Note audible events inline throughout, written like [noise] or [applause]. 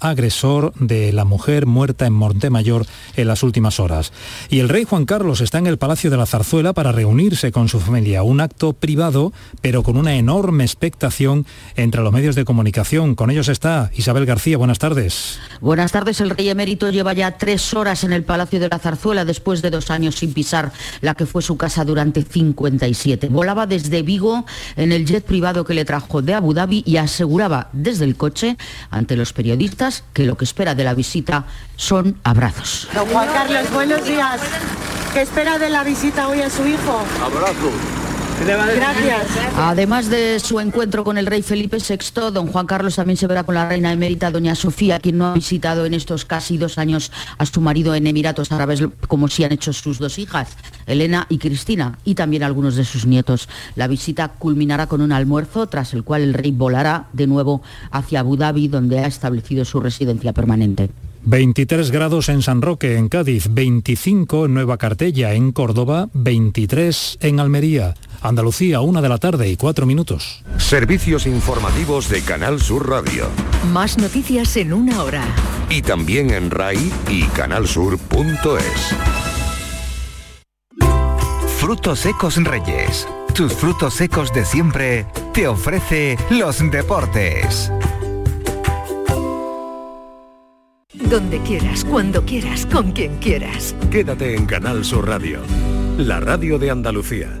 agresor de la mujer muerta en Montemayor en las últimas horas. Y el rey Juan Carlos está en el Palacio de la Zarzuela para reunirse con su familia, un acto privado, pero con una enorme expectación entre los medios de comunicación. Con ellos está Isabel García. Buenas tardes. Buenas tardes. El rey emérito lleva ya tres horas en el Palacio de la Zarzuela después de dos años sin pisar la que fue su casa durante 57. Volaba desde Vigo en el jet privado que le trajo de Abu Dhabi y aseguraba desde el coche ante los periodistas periodistas que lo que espera de la visita son abrazos. Don Juan Carlos, buenos días. ¿Qué espera de la visita hoy a su hijo? Abrazo. Gracias. Además de su encuentro con el rey Felipe VI, don Juan Carlos también se verá con la reina emérita doña Sofía, quien no ha visitado en estos casi dos años a su marido en Emiratos Árabes, como sí han hecho sus dos hijas, Elena y Cristina, y también algunos de sus nietos. La visita culminará con un almuerzo, tras el cual el rey volará de nuevo hacia Abu Dhabi, donde ha establecido su residencia permanente. 23 grados en San Roque, en Cádiz, 25 en Nueva Cartella, en Córdoba, 23 en Almería. Andalucía, una de la tarde y cuatro minutos. Servicios informativos de Canal Sur Radio. Más noticias en una hora. Y también en RAI y canalsur.es. Frutos secos Reyes. Tus frutos secos de siempre te ofrece los deportes. Donde quieras, cuando quieras, con quien quieras. Quédate en Canal Sur Radio, la radio de Andalucía.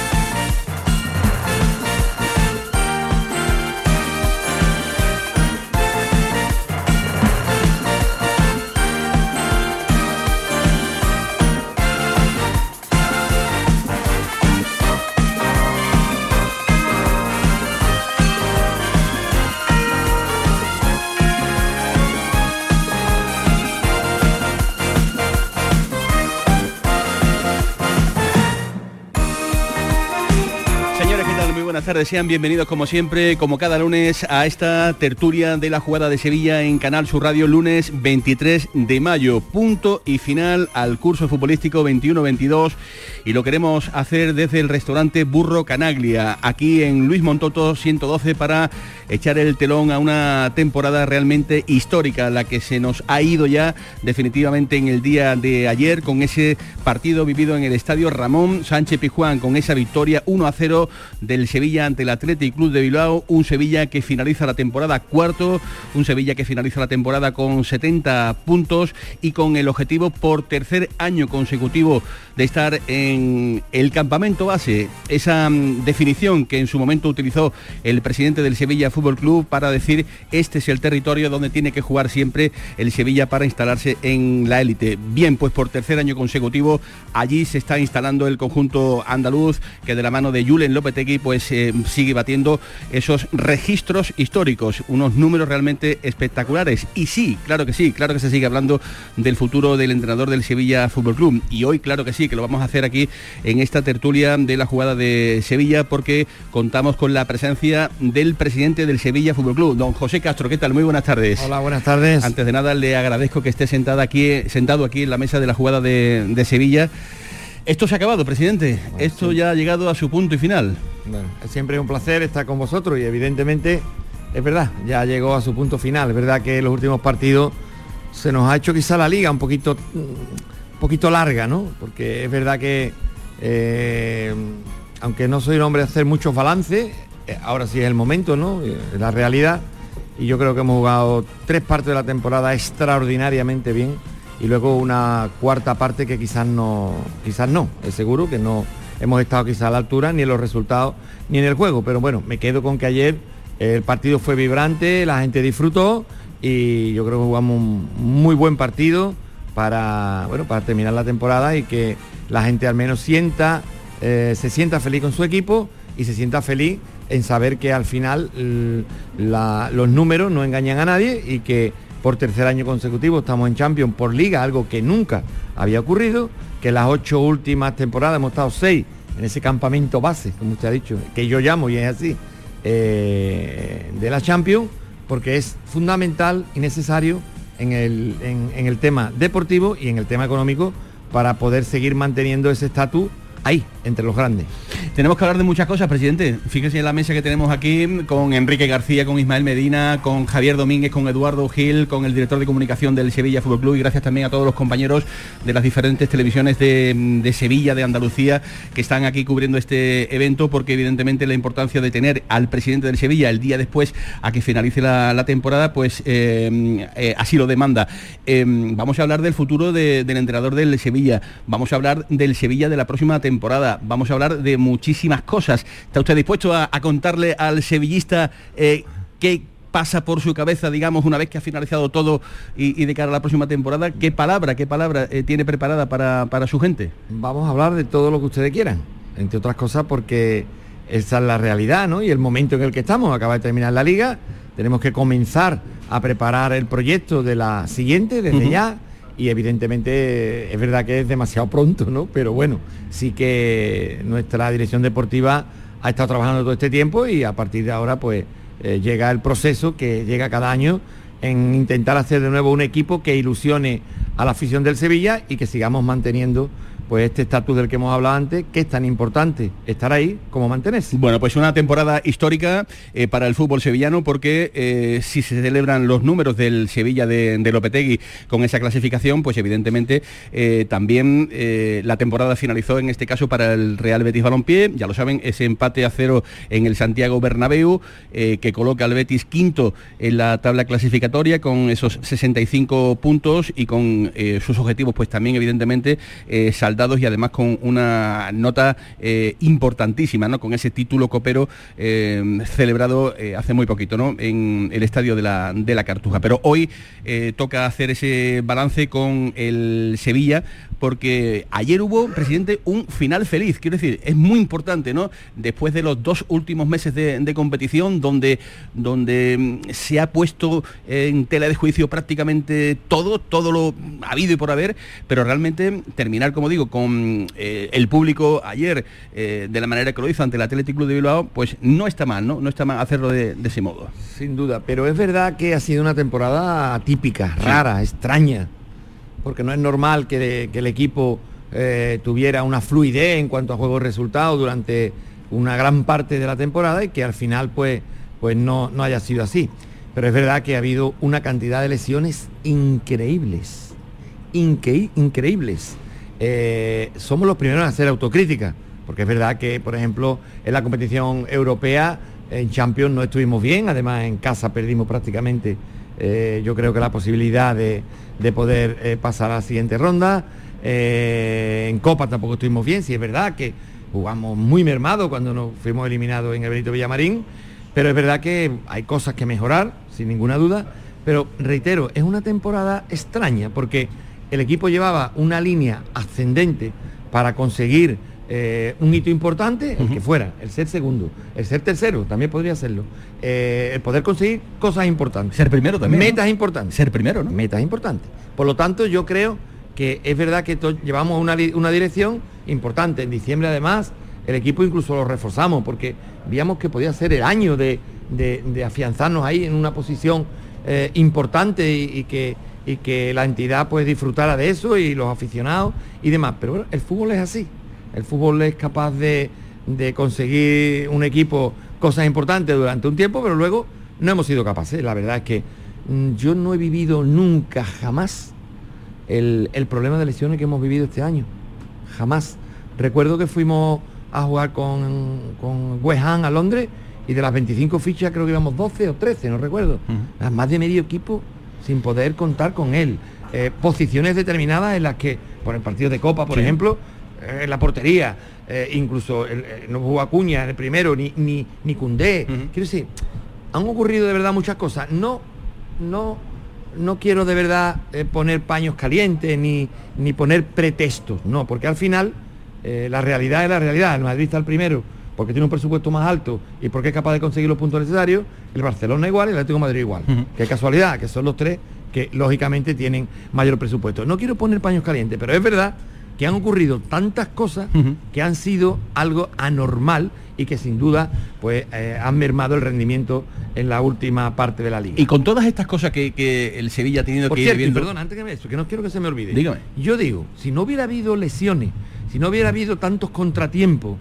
Tardes, sean bienvenidos como siempre, como cada lunes, a esta tertulia de la jugada de Sevilla en Canal Sur Radio, lunes 23 de mayo, punto y final al curso futbolístico 21-22 y lo queremos hacer desde el restaurante Burro Canaglia, aquí en Luis Montoto 112 para echar el telón a una temporada realmente histórica, la que se nos ha ido ya definitivamente en el día de ayer con ese partido vivido en el estadio Ramón Sánchez Pijuán, con esa victoria 1 a 0 del Sevilla ante el Athletic Club de Bilbao, un Sevilla que finaliza la temporada cuarto, un Sevilla que finaliza la temporada con 70 puntos y con el objetivo por tercer año consecutivo de estar en el campamento base, esa mm, definición que en su momento utilizó el presidente del Sevilla Fútbol Club para decir este es el territorio donde tiene que jugar siempre el Sevilla para instalarse en la élite. Bien, pues por tercer año consecutivo allí se está instalando el conjunto andaluz que de la mano de Julen Lopetegui pues eh, sigue batiendo esos registros históricos, unos números realmente espectaculares. Y sí, claro que sí, claro que se sigue hablando del futuro del entrenador del Sevilla Fútbol Club. Y hoy, claro que sí, que lo vamos a hacer aquí en esta tertulia de la jugada de Sevilla porque contamos con la presencia del presidente del Sevilla Fútbol Club, don José Castro. ¿Qué tal? Muy buenas tardes. Hola, buenas tardes. Antes de nada le agradezco que esté sentada aquí, sentado aquí en la mesa de la jugada de, de Sevilla. Esto se ha acabado, presidente. Esto ya ha llegado a su punto y final. Bueno, es siempre un placer estar con vosotros y evidentemente es verdad, ya llegó a su punto final. Es verdad que en los últimos partidos se nos ha hecho quizá la liga un poquito, un poquito larga, ¿no? Porque es verdad que eh, aunque no soy un hombre de hacer muchos balances, eh, ahora sí es el momento, ¿no? Eh, la realidad. Y yo creo que hemos jugado tres partes de la temporada extraordinariamente bien y luego una cuarta parte que quizás no, quizás no, es seguro que no hemos estado quizás a la altura ni en los resultados ni en el juego, pero bueno, me quedo con que ayer el partido fue vibrante, la gente disfrutó y yo creo que jugamos un muy buen partido para, bueno, para terminar la temporada y que la gente al menos sienta, eh, se sienta feliz con su equipo y se sienta feliz en saber que al final los números no engañan a nadie y que por tercer año consecutivo estamos en Champions por liga, algo que nunca había ocurrido, que las ocho últimas temporadas hemos estado seis en ese campamento base, como usted ha dicho, que yo llamo y es así, eh, de la Champions, porque es fundamental y necesario en el, en el tema deportivo y en el tema económico para poder seguir manteniendo ese estatus ahí, entre los grandes. Tenemos que hablar de muchas cosas, presidente. Fíjese en la mesa que tenemos aquí con Enrique García, con Ismael Medina, con Javier Domínguez, con Eduardo Gil, con el director de comunicación del Sevilla Fútbol Club y gracias también a todos los compañeros de las diferentes televisiones de, Sevilla, de Andalucía, que están aquí cubriendo este evento, porque evidentemente la importancia de tener al presidente del Sevilla el día después a que finalice la, temporada, pues eh, eh, así lo demanda. Eh, vamos a hablar del futuro del entrenador del Sevilla, vamos a hablar del Sevilla de la próxima temporada, vamos a hablar de muchísimas cosas. ¿Está usted dispuesto a, contarle al sevillista qué pasa por su cabeza, digamos, una vez que ha finalizado todo y, de cara a la próxima temporada? ¿Qué palabra, qué palabra tiene preparada para, para su gente? Vamos a hablar de todo lo que ustedes quieran, entre otras cosas porque esa es la realidad, ¿no? Y el momento en el que estamos, acaba de terminar la liga, tenemos que comenzar a preparar el proyecto de la siguiente desde ya y evidentemente es verdad que es demasiado pronto, ¿no? Pero bueno, sí que nuestra dirección deportiva ha estado trabajando todo este tiempo y a partir de ahora pues eh, llega el proceso que llega cada año en intentar hacer de nuevo un equipo que ilusione a la afición del Sevilla y que sigamos manteniendo pues este estatus del que hemos hablado antes, que es tan importante estar ahí como mantenerse. Bueno, pues una temporada histórica eh, para el fútbol sevillano porque eh, si se celebran los números del Sevilla de, Lopetegui con esa clasificación, pues evidentemente eh, también la temporada finalizó en este caso para el Real Betis Balompié, ya lo saben, ese empate a cero en el Santiago Bernabéu que coloca al Betis quinto en la tabla clasificatoria con esos 65 puntos y con sus objetivos pues también evidentemente y además con una nota eh, importantísima, ¿no? Con ese título copero eh, celebrado eh, hace muy poquito, ¿no? En el estadio de la, de la Cartuja. Pero hoy toca hacer ese balance con el Sevilla porque ayer hubo, presidente, un final feliz. Quiero decir, es muy importante, ¿no? Después de los dos últimos meses de, competición, donde, donde mm, se ha puesto en tela de juicio prácticamente todo, todo lo habido y por haber, pero realmente terminar, como digo, con eh, el público ayer eh, de la manera que lo hizo ante el Athletic Club de Bilbao, pues no está mal, ¿no? No está mal hacerlo de, ese modo. Sin duda, pero es verdad que ha sido una temporada típica, rara, extraña porque no es normal que, el equipo eh, tuviera una fluidez en cuanto a juego y resultados durante una gran parte de la temporada y que al final pues, pues no, no haya sido así. Pero es verdad que ha habido una cantidad de lesiones increíbles, increíbles. Eh, somos los primeros en hacer autocrítica, porque es verdad que, por ejemplo, en la competición europea, en Champions no estuvimos bien, además en casa perdimos prácticamente, eh, yo creo que la posibilidad de, de poder eh, pasar a la siguiente ronda. En Copa tampoco estuvimos bien, si es verdad que jugamos muy mermado cuando nos fuimos eliminados en el Benito Villamarín, pero es verdad que hay cosas que mejorar, sin ninguna duda, pero reitero, es una temporada extraña porque el equipo llevaba una línea ascendente para conseguir eh, un hito importante, el que fuera, el ser segundo, el ser tercero, también podría serlo, eh, el poder conseguir cosas importantes. Ser primero también. Metas importantes. Ser primero, ¿no? Metas importantes. Por lo tanto, yo creo que es verdad que llevamos una, dirección importante. En diciembre, además, el equipo incluso lo reforzamos porque veíamos que podía ser el año de, afianzarnos ahí en una posición eh, importante y, que, y que la entidad pues disfrutara de eso y los aficionados y demás. Pero bueno, el fútbol es así. El fútbol es capaz de, conseguir un equipo cosas importantes durante un tiempo, pero luego no hemos sido capaces. La verdad es que mm, yo no he vivido nunca, jamás, el, problema de lesiones que hemos vivido este año. Jamás. Recuerdo que fuimos a jugar con, con West Ham a Londres y de las 25 fichas creo que íbamos 12 o 13, no recuerdo. Más de medio equipo sin poder contar con él. Eh, posiciones determinadas en las que, por el partido de Copa, por ejemplo, en la portería, eh, incluso eh, no jugó Acuña en el primero, ni, ni, ni Cundé. Quiero decir, han ocurrido de verdad muchas cosas. No, no, no quiero de verdad eh, poner paños calientes ni, ni poner pretextos, no, porque al final la realidad es la realidad. El Madrid está el primero porque tiene un presupuesto más alto y porque es capaz de conseguir los puntos necesarios, el Barcelona igual y el Atlético de Madrid igual. Qué casualidad, que son los tres que lógicamente tienen mayor presupuesto. No quiero poner paños calientes, pero es verdad que han ocurrido tantas cosas que han sido algo anormal y que sin duda pues eh, han mermado el rendimiento en la última parte de la liga. Y con todas estas cosas que, el Sevilla ha tenido Por que cierto, ir perdón, antes que me eso, que no quiero que se me olvide. Dígame. Yo digo, si no hubiera habido lesiones, si no hubiera habido tantos contratiempos,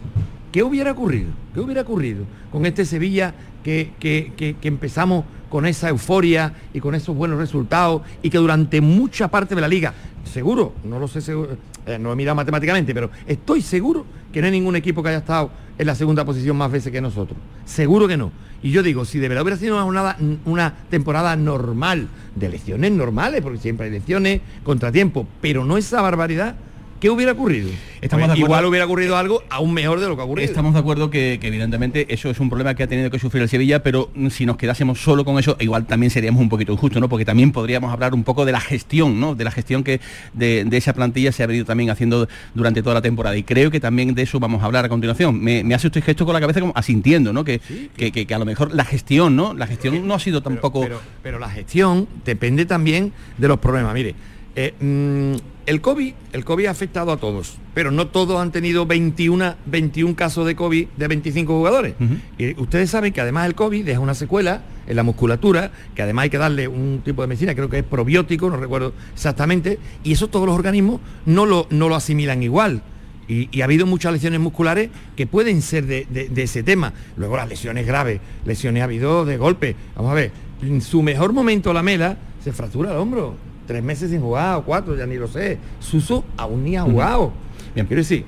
¿qué hubiera ocurrido? ¿Qué hubiera ocurrido con este Sevilla que, que- que- empezamos con esa euforia y con esos buenos resultados y que durante mucha parte de la liga, seguro, no lo sé, seguro, eh, no he mirado matemáticamente, pero estoy seguro que no hay ningún equipo que haya estado en la segunda posición más veces que nosotros. Seguro que no. Y yo digo, si de verdad hubiera sido una, una temporada normal, de elecciones normales, porque siempre hay elecciones, contratiempo, pero no esa barbaridad, ¿qué hubiera ocurrido? Estamos Pues de acuerdo. igual hubiera ocurrido algo aún mejor de lo que ha ocurrido. Estamos de acuerdo que, que evidentemente eso es un problema que ha tenido que sufrir el Sevilla, pero si nos quedásemos solo con eso, igual también seríamos un poquito injustos, ¿no? Porque también podríamos hablar un poco de la gestión, ¿no? De la gestión que de, de esa plantilla se ha venido también haciendo durante toda la temporada. Y creo que también de eso vamos a hablar a continuación. Me, me hace usted gesto con la cabeza como asintiendo, ¿no? Que, que, que- que a lo mejor la gestión, ¿no? La gestión no ha sido tampoco. Pero, pero la gestión depende también de los problemas. Mire, eh, mm, el COVID, el COVID ha afectado a todos, pero no todos han tenido 21, 21 casos de COVID de 25 jugadores. Y ustedes saben que además el COVID deja una secuela en la musculatura, que además hay que darle un tipo de medicina, creo que es probiótico, no recuerdo exactamente, y eso todos los organismos no lo, no lo asimilan igual. Y, y ha habido muchas lesiones musculares que pueden ser de, de- de ese tema. Luego las lesiones graves, lesiones ha habido de golpe. Vamos a ver, en su mejor momento la mela se fractura el hombro. Tres meses sin jugar o cuatro, ya ni lo sé. Suso aún ni ha jugado. Bien. Quiero decir, eh,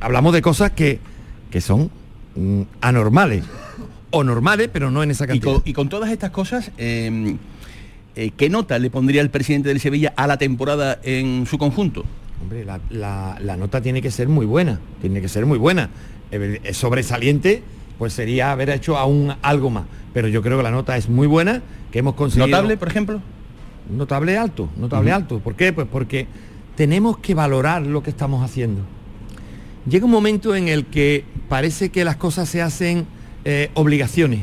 hablamos de cosas que, que son mm, anormales. O normales, pero no en esa Y cantidad. con, y con todas estas cosas, eh, eh, ¿qué nota le pondría el presidente del Sevilla a la temporada en su conjunto? Hombre, la, la- la nota tiene que ser muy buena, tiene que ser muy buena. Eh, sobresaliente, pues sería haber hecho aún algo más. Pero yo creo que la nota es muy buena, que hemos conseguido... ¿Notable, por ejemplo? Notable alto, notable alto. ¿Por qué? Pues porque tenemos que valorar lo que estamos haciendo. Llega un momento en el que parece que las cosas se hacen eh, obligaciones.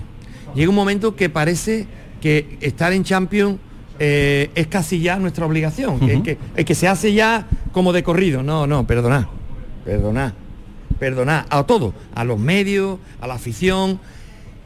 Llega un momento que parece que estar en Champions eh, es casi ya nuestra obligación, que, Ujú. que- que se hace ya como de corrido. No, no, perdonad, perdonad, perdonad a todo, a los medios, a la afición.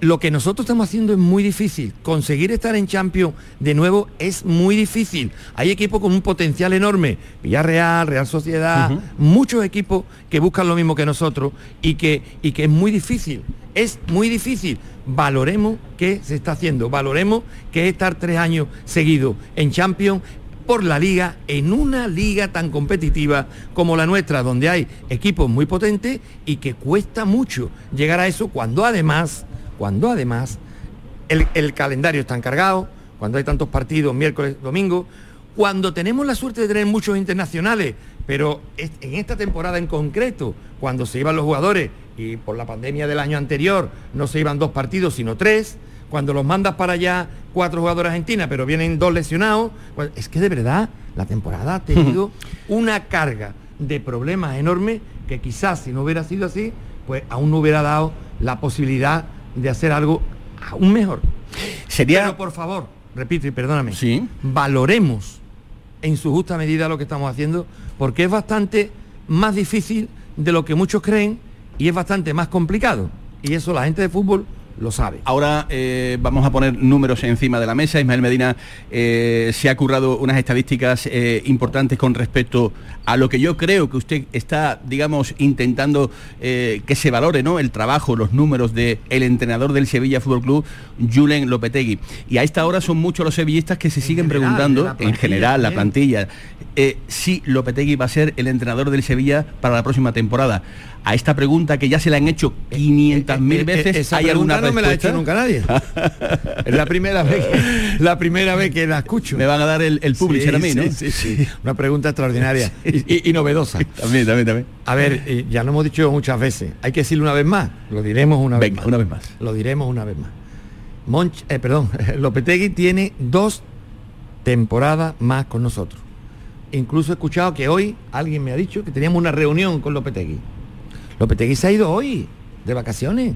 Lo que nosotros estamos haciendo es muy difícil. Conseguir estar en Champions de nuevo es muy difícil. Hay equipos con un potencial enorme. Villarreal, Real Sociedad, muchos equipos que buscan lo mismo que nosotros y que, y que es muy difícil. Es muy difícil. Valoremos qué se está haciendo. Valoremos que es estar tres años seguidos en Champions por la liga, en una liga tan competitiva como la nuestra, donde hay equipos muy potentes y que cuesta mucho llegar a eso cuando además, cuando además el, el calendario está encargado, cuando hay tantos partidos miércoles, domingo, cuando tenemos la suerte de tener muchos internacionales, pero en esta temporada en concreto, cuando se iban los jugadores y por la pandemia del año anterior no se iban dos partidos sino tres, cuando los mandas para allá cuatro jugadores argentinas pero vienen dos lesionados, pues es que de verdad la temporada ha tenido [laughs] una carga de problemas enormes que quizás si no hubiera sido así, pues aún no hubiera dado la posibilidad de hacer algo aún mejor. Sería... Pero por favor, repito y perdóname, Sí. valoremos en su justa medida lo que estamos haciendo, porque es bastante más difícil de lo que muchos creen y es bastante más complicado. Y eso la gente de fútbol lo sabe. Ahora eh, vamos a poner números encima de la mesa. Ismael Medina eh, se ha currado unas estadísticas eh, importantes con respecto a lo que yo creo que usted está, digamos, intentando eh, que se valore, ¿no? El trabajo, los números del el entrenador del Sevilla Fútbol Club, Julen Lopetegui. Y a esta hora son muchos los sevillistas que se siguen general, preguntando, la en general, la plantilla, eh, si Lopetegui va a ser el entrenador del Sevilla para la próxima temporada. A esta pregunta que ya se le han hecho 500.000 Eh, veces, esa ¿hay alguna no me la ha respuesta? hecho nunca nadie. [laughs] es la primera vez que, la primera vez que la escucho. Me van a dar el, el publisher Sí, a mí, ¿no? sí, sí, sí. Una pregunta extraordinaria [laughs] [laughs] y, novedosa. [laughs] También, también, también. A ver, eh, ya lo hemos dicho muchas veces. Hay que decirlo una vez más. Lo diremos una vez más. una vez más. Lo diremos una vez más. Monch, eh, perdón, [laughs] Lopetegui tiene dos temporadas más con nosotros. Incluso he escuchado que hoy alguien me ha dicho que teníamos una reunión con Lopetegui. Lopetegui se ha ido hoy de vacaciones.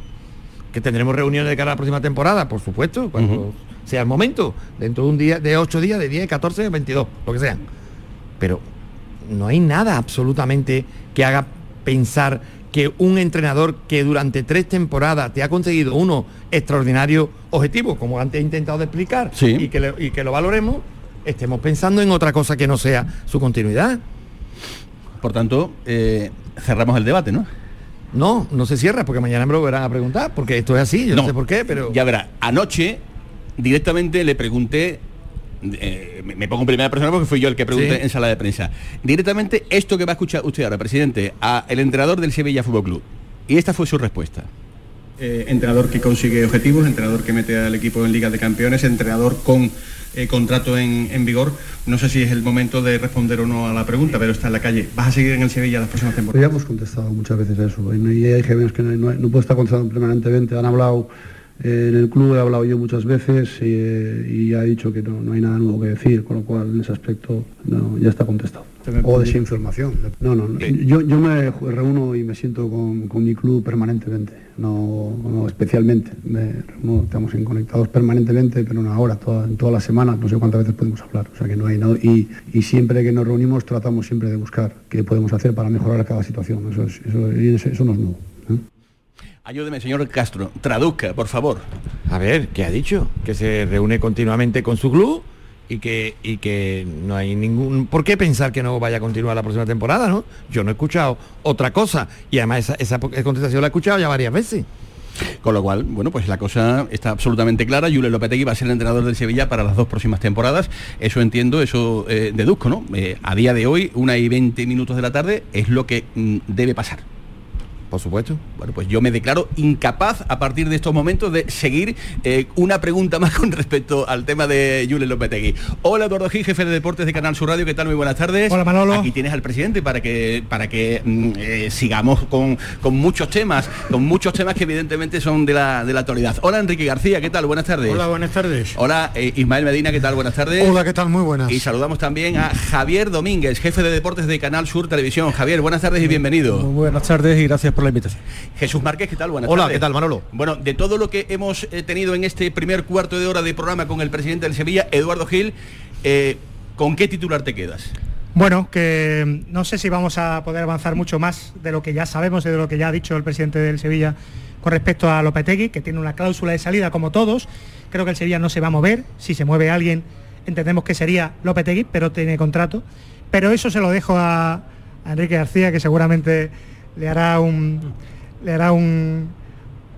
Que tendremos reuniones de cara a la próxima temporada, por supuesto, cuando sea el momento. Dentro de un día, de 8 días, de 10, 14, 22, lo que sea. Pero no hay nada absolutamente que haga pensar que un entrenador que durante tres temporadas te ha conseguido unos extraordinarios objetivos, como antes he intentado explicar, Sí. y, que le- y que lo valoremos, estemos pensando en otra cosa que no sea su continuidad. Por tanto, eh, cerramos el debate, ¿no? No, no se cierra porque mañana me lo verán a preguntar, porque esto es así, yo no, No. sé por qué, pero... Ya verá, anoche directamente le pregunté, eh, me pongo en primera persona porque fui yo el que pregunté Sí. en sala de prensa, directamente esto que va a escuchar usted ahora, presidente, a el entrenador del Sevilla Fútbol Club. Y esta fue su respuesta. Eh, entrenador que consigue objetivos, entrenador que mete al equipo en Liga de Campeones, entrenador con eh, contrato en, en vigor. No sé si es el momento de responder o no a la pregunta, pero está en la calle. ¿Vas a seguir en el Sevilla las próximas temporadas? ya hemos contestado muchas veces eso. Y, hay que no, no, no puedo estar contestando permanentemente. Han hablado en el club, he hablado yo muchas veces y, eh, y ha dicho que no, no hay nada nuevo que decir, con lo cual en ese aspecto no, ya está contestado. O desinformación. No, no, no. Yo, yo me reúno y me siento con, con mi club permanentemente, no, no especialmente. Me reúno, estamos en conectados permanentemente, pero no ahora, toda, en todas las semanas, no sé cuántas veces podemos hablar. O sea que no hay nada. Y, y siempre que nos reunimos tratamos siempre de buscar qué podemos hacer para mejorar cada situación. Eso, es- eso- eso no es nuevo. Ayúdeme, señor Castro, traduzca, por favor. A ver, ¿qué ha dicho? Que se reúne continuamente con su club y que, y que no hay ningún... ¿Por qué pensar que no vaya a continuar la próxima temporada, no? Yo no he escuchado otra cosa y además esa, esa contestación la he escuchado ya varias veces. Con lo cual, bueno, pues la cosa está absolutamente clara. Julio Lopetegui va a ser el entrenador del Sevilla para las dos próximas temporadas. Eso entiendo, eso eh, deduzco, ¿no? Eh, a día de hoy, una y 20 minutos de la tarde, es lo que mm, debe pasar. Por supuesto. Bueno, pues yo me declaro incapaz a partir de estos momentos de seguir eh, una pregunta más con respecto al tema de Julio Lopetegui. Hola Eduardo Gil, jefe de deportes de Canal Sur Radio, ¿qué tal? Muy buenas tardes. Hola, Manolo. Aquí tienes al presidente para que para que mm, eh, sigamos con, con muchos temas, con muchos temas que evidentemente son de la, de la actualidad. Hola Enrique García, ¿qué tal? Buenas tardes. Hola, buenas tardes. Hola eh, Ismael Medina, ¿qué tal? Buenas tardes. Hola, ¿qué tal? Muy buenas. Y saludamos también a Javier Domínguez, jefe de deportes de Canal Sur Televisión. Javier, buenas tardes y bienvenido. Muy buenas tardes y gracias por la invitación. Jesús Márquez, ¿qué tal? Buenas Hola, tardes. ¿qué tal, Manolo? Bueno, de todo lo que hemos eh, tenido en este primer cuarto de hora de programa con el presidente del Sevilla, Eduardo Gil, eh, ¿con qué titular te quedas? Bueno, que mm, no sé si vamos a poder avanzar mucho más de lo que ya sabemos y de lo que ya ha dicho el presidente del Sevilla con respecto a Lopetegui, que tiene una cláusula de salida como todos. Creo que el Sevilla no se va a mover. Si se mueve alguien, entendemos que sería Lopetegui, pero tiene contrato. Pero eso se lo dejo a, a Enrique García, que seguramente le hará un le hará un,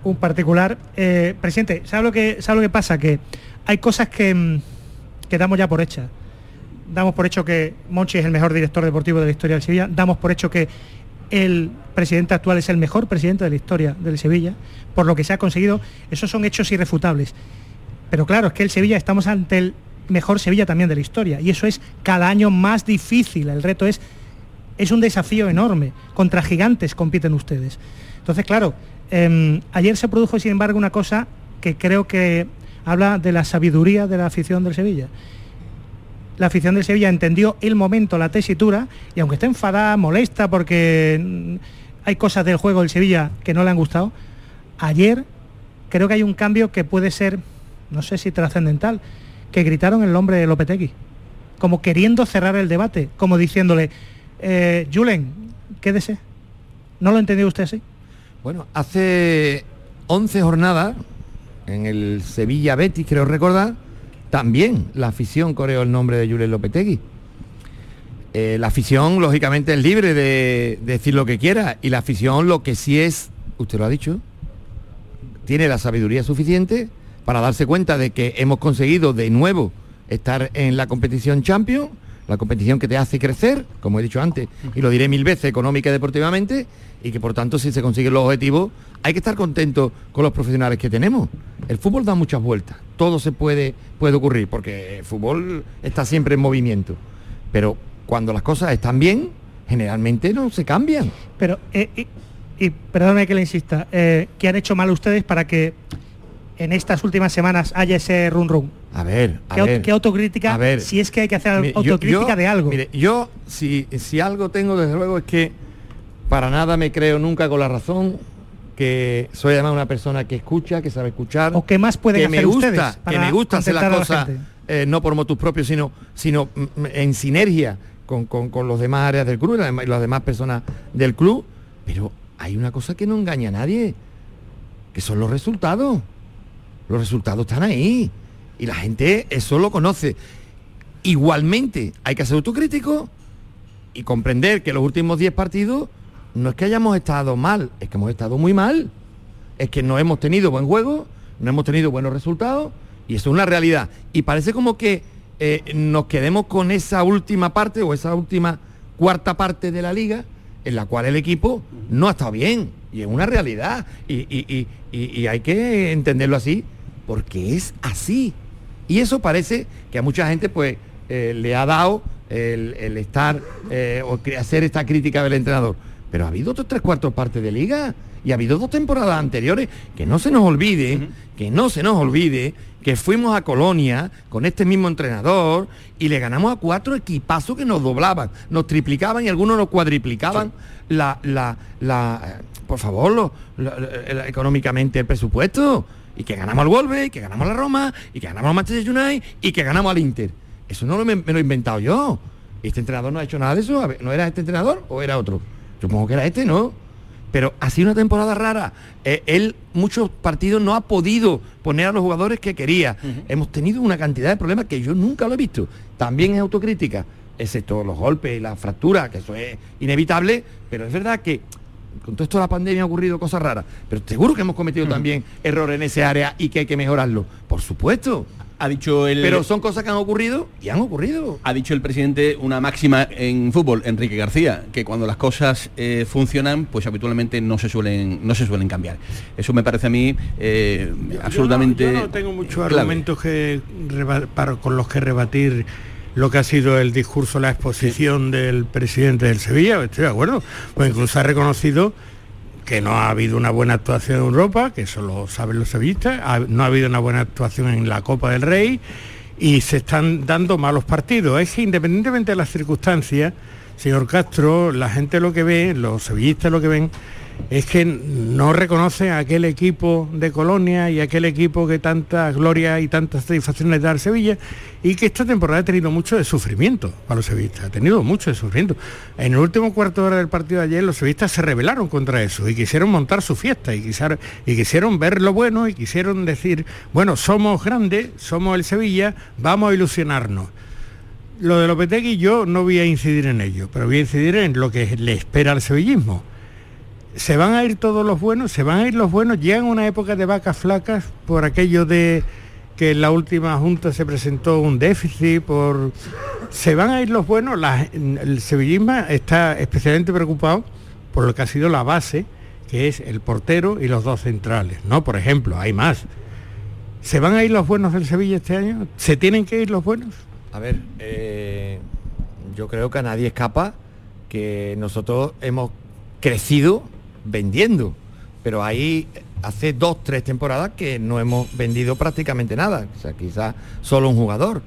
un particular. Eh, presidente, ¿sabe lo que pasa? Que hay cosas que, mm, que damos ya por hechas damos por hecho que Monchi es el mejor director deportivo de la historia del Sevilla, damos por hecho que el presidente actual es el mejor presidente de la historia del Sevilla, por lo que se ha conseguido, esos son hechos irrefutables. Pero claro, es que el Sevilla estamos ante el mejor Sevilla también de la historia, y eso es cada año más difícil, el reto es, es un desafío enorme, contra gigantes compiten ustedes. Entonces, claro, eh, ayer se produjo, sin embargo, una cosa que creo que habla de la sabiduría de la afición del Sevilla la afición del Sevilla entendió el momento, la tesitura, y aunque esté enfadada, molesta porque mm, hay cosas del juego del Sevilla que no le han gustado, ayer creo que hay un cambio que puede ser, no sé si trascendental, que gritaron el nombre de Lopetegui, como queriendo cerrar el debate, como diciéndole, eh, Julen, quédese. ¿No lo entendió usted así? Bueno, hace 11 jornadas, en el Sevilla Betis, creo recordar, también la afición coreó el nombre de Julen Lopetegui. Eh, la afición, lógicamente, es libre de, de decir lo que quiera. Y la afición lo que sí es, usted lo ha dicho, tiene la sabiduría suficiente para darse cuenta de que hemos conseguido de nuevo estar en la competición Champions, la competición que te hace crecer, como he dicho antes, y lo diré mil veces, económica y deportivamente, y que por tanto si se consiguen los objetivos, hay que estar contentos con los profesionales que tenemos. El fútbol da muchas vueltas, todo se puede, puede ocurrir, porque el fútbol está siempre en movimiento, pero cuando las cosas están bien, generalmente no se cambian. Pero, eh, y, y perdóname que le insista, eh, ¿qué han hecho mal ustedes para que en estas últimas semanas haya ese run run? A ver, a ¿Qué, au- ver. qué autocrítica? a ver. si es que hay que hacer Mire, autocrítica yo- de algo. Mire, yo si, si algo tengo desde luego es que para nada me creo nunca con la razón, que soy además una persona que escucha, que sabe escuchar. ¿O qué más pueden que hacer me gusta, ustedes que me gusta hacer las la cosas eh, no por motus propios, sino, sino mm, en sinergia con, con, con los demás áreas del club y las demás- y las demás personas del club. Pero hay una cosa que no engaña a nadie, que son los resultados. Los resultados están ahí. Y la gente eso lo conoce. Igualmente, hay que ser autocrítico y comprender que los últimos 10 partidos no es que hayamos estado mal, es que hemos estado muy mal. Es que no hemos tenido buen juego, no hemos tenido buenos resultados y eso es una realidad. Y parece como que eh, nos quedemos con esa última parte o esa última cuarta parte de la liga en la cual el equipo no ha estado bien. Y es una realidad. Y, hay que entenderlo así, porque es así. Y eso parece que a mucha gente pues eh, le ha dado el, el estar eh, o hacer esta crítica del entrenador. Pero ha habido otros tres cuartos partes de liga y ha habido dos temporadas anteriores que no se nos olvide, que no se nos olvide que fuimos a Colonia con este mismo entrenador y le ganamos a cuatro equipazos que nos doblaban, nos triplicaban y algunos nos cuadriplicaban la, la, la, por favor, lo- lo- lo- económicamente el presupuesto. Y que ganamos al Wolves, y que ganamos a la Roma, y que ganamos al Manchester United, y que ganamos al Inter. Eso no lo me, me lo he inventado yo. Este entrenador no ha hecho nada de eso. Ver, ¿No era este entrenador o era otro? Supongo que era este, ¿no? Pero ha sido una temporada rara. Eh, él muchos partidos no ha podido poner a los jugadores que quería. Hemos tenido una cantidad de problemas que yo nunca lo he visto. También es autocrítica, excepto los golpes y las fracturas, que eso es inevitable, pero es verdad que con todo esto de la pandemia ha ocurrido cosas raras. Pero seguro que hemos cometido también errores en ese área y que hay que mejorarlo. Por supuesto. Ha dicho el... Pero son cosas que han ocurrido y han ocurrido. Ha dicho el presidente una máxima en fútbol, Enrique García, que cuando las cosas eh, funcionan, pues habitualmente no se suelen no se suelen cambiar. Eso me parece a mí eh, absolutamente. Yo no, yo no tengo muchos clave. argumentos que para- con los que rebatir lo que ha sido el discurso, la exposición del presidente del Sevilla, estoy de acuerdo. Pues incluso ha reconocido que no ha habido una buena actuación en Europa, que eso lo saben los sevillistas, ha- no ha habido una buena actuación en la Copa del Rey y se están dando malos partidos. Es que independientemente de las circunstancias, señor Castro, la gente lo que ve, los sevillistas lo que ven, es que no reconocen a aquel equipo de Colonia y aquel equipo que tanta gloria y tantas satisfacciones da al Sevilla y que esta temporada ha tenido mucho de sufrimiento para los sevillistas, ha tenido mucho de sufrimiento. En el último cuarto de hora del partido de ayer los sevillistas se rebelaron contra eso y quisieron montar su fiesta y quisieron, y quisieron ver lo bueno y quisieron decir, bueno, somos grandes, somos el Sevilla, vamos a ilusionarnos. Lo de Lopetegui yo no voy a incidir en ello, pero voy a incidir en lo que le espera al sevillismo se van a ir todos los buenos, se van a ir los buenos, llegan una época de vacas flacas por aquello de que en la última junta se presentó un déficit, por se van a ir los buenos, el sevillismo está especialmente preocupado por lo que ha sido la base, que es el portero y los dos centrales, ¿no? Por ejemplo, hay más. ¿Se van a ir los buenos del Sevilla este año? ¿Se tienen que ir los buenos? A ver, eh, yo creo que a nadie escapa que nosotros hemos crecido vendiendo, pero ahí hace dos, tres temporadas que no hemos vendido prácticamente nada, o sea, quizás solo un jugador.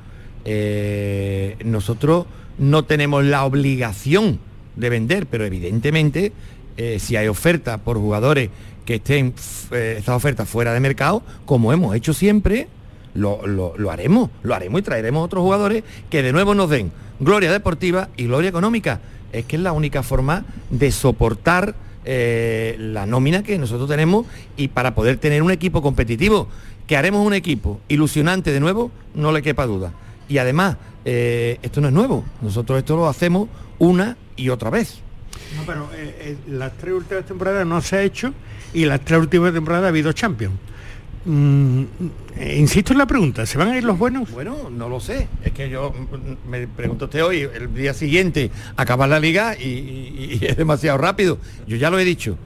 Eh, nosotros no tenemos la obligación de vender, pero evidentemente eh, si hay oferta por jugadores que estén eh, estas ofertas fuera de mercado, como hemos hecho siempre, lo, lo- lo haremos, lo haremos y traeremos otros jugadores que de nuevo nos den gloria deportiva y gloria económica. Es que es la única forma de soportar eh, la nómina que nosotros tenemos y para poder tener un equipo competitivo. Que haremos un equipo ilusionante de nuevo, no le quepa duda. Y además, eh, esto no es nuevo, nosotros esto lo hacemos una y otra vez. Eh, eh, las tres últimas temporadas no se ha hecho y las tres últimas temporadas ha habido Champions. Mm, insisto en la pregunta, ¿se van a ir los buenos? Bueno, no lo sé. Es que yo mm, me pregunto usted hoy, el día siguiente, acabar la liga y, y- y [laughs] es demasiado rápido. Yo ya lo he dicho.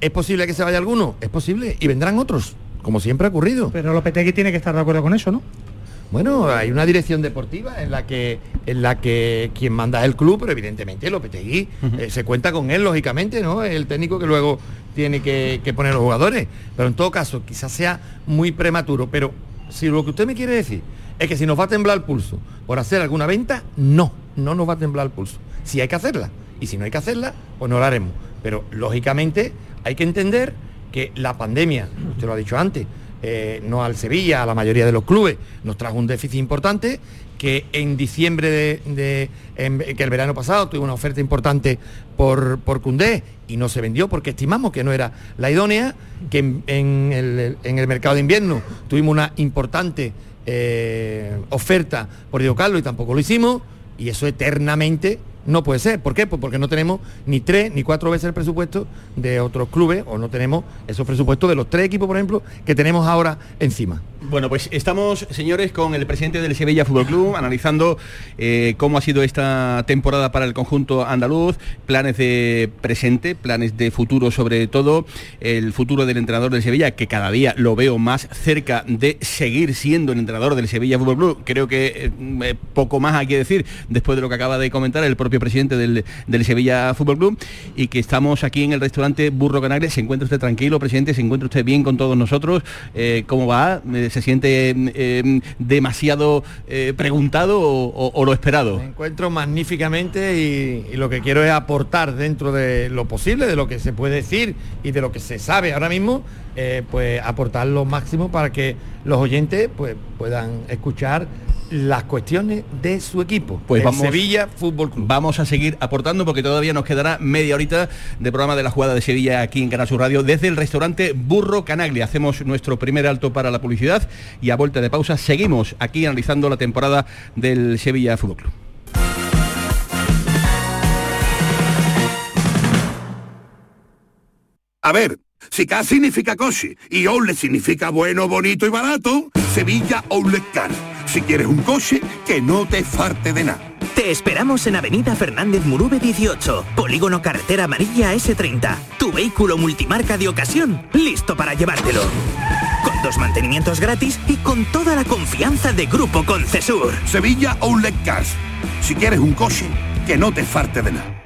¿Es posible que se vaya alguno? Es posible. Y vendrán otros, como siempre ha ocurrido. Pero Lopetegui tiene que estar de acuerdo con eso, ¿no? Bueno, hay una dirección deportiva en la que en la que quien manda es el club, pero evidentemente Lopetegui eh, se cuenta con él, lógicamente, ¿no? Es el técnico que luego tiene que, poner los jugadores. Pero en todo caso, quizás sea muy prematuro. Pero si lo que usted me quiere decir es que si nos va a temblar el pulso por hacer alguna venta, no, no nos va a temblar el pulso. Si hay que hacerla. Y si no hay que hacerla, pues no la haremos. Pero lógicamente hay que entender que la pandemia, usted lo ha dicho antes, eh, no al Sevilla, a la mayoría de los clubes, nos trajo un déficit importante, que en diciembre de, que el verano pasado tuvo una oferta importante por, por Cundé y no se vendió porque estimamos que no era la idónea, que en, en el, en el mercado de invierno tuvimos una importante eh, oferta por Diego Carlos y tampoco lo hicimos, y eso eternamente no puede ser. ¿Por qué? Pues porque no tenemos ni tres ni cuatro veces el presupuesto de otros clubes o no tenemos esos presupuestos de los tres equipos, por ejemplo, que tenemos ahora encima. Bueno, pues estamos, señores, con el presidente del Sevilla Fútbol Club, analizando eh, cómo ha sido esta temporada para el conjunto andaluz, planes de presente, planes de futuro sobre todo, el futuro del entrenador del Sevilla, que cada día lo veo más cerca de seguir siendo el entrenador del Sevilla Fútbol Club. Creo que eh, poco más hay que decir después de lo que acaba de comentar el propio presidente del, Sevilla Fútbol Club y que estamos aquí en el restaurante Burro Canales. ¿Se encuentra usted tranquilo, presidente? ¿Se encuentra usted bien con todos nosotros? Eh, ¿Cómo va? ¿Se siente em, demasiado eh, preguntado o, lo esperado? Me encuentro magníficamente y, lo que quiero es aportar dentro de lo posible, de lo que se puede decir y de lo que se sabe ahora mismo, eh, pues aportar lo máximo para que los oyentes pues, puedan escuchar las cuestiones de su equipo, pues vamos, Sevilla Fútbol Club. Vamos a seguir aportando porque todavía nos quedará media horita de programa de la jugada de Sevilla aquí en Canal Sur Radio desde el restaurante Burro Canaglia. Hacemos nuestro primer alto para la publicidad y a vuelta de pausa seguimos aquí analizando la temporada del Sevilla Fútbol Club. A ver, si K significa coche y Oule significa bueno, bonito y barato, Sevilla Outlet Car. Si quieres un coche, que no te farte de nada. Te esperamos en Avenida Fernández Murube 18, Polígono Carretera Amarilla S30. Tu vehículo multimarca de ocasión, listo para llevártelo. Con dos mantenimientos gratis y con toda la confianza de Grupo Concesur. Sevilla Outlet Cars. Si quieres un coche, que no te farte de nada.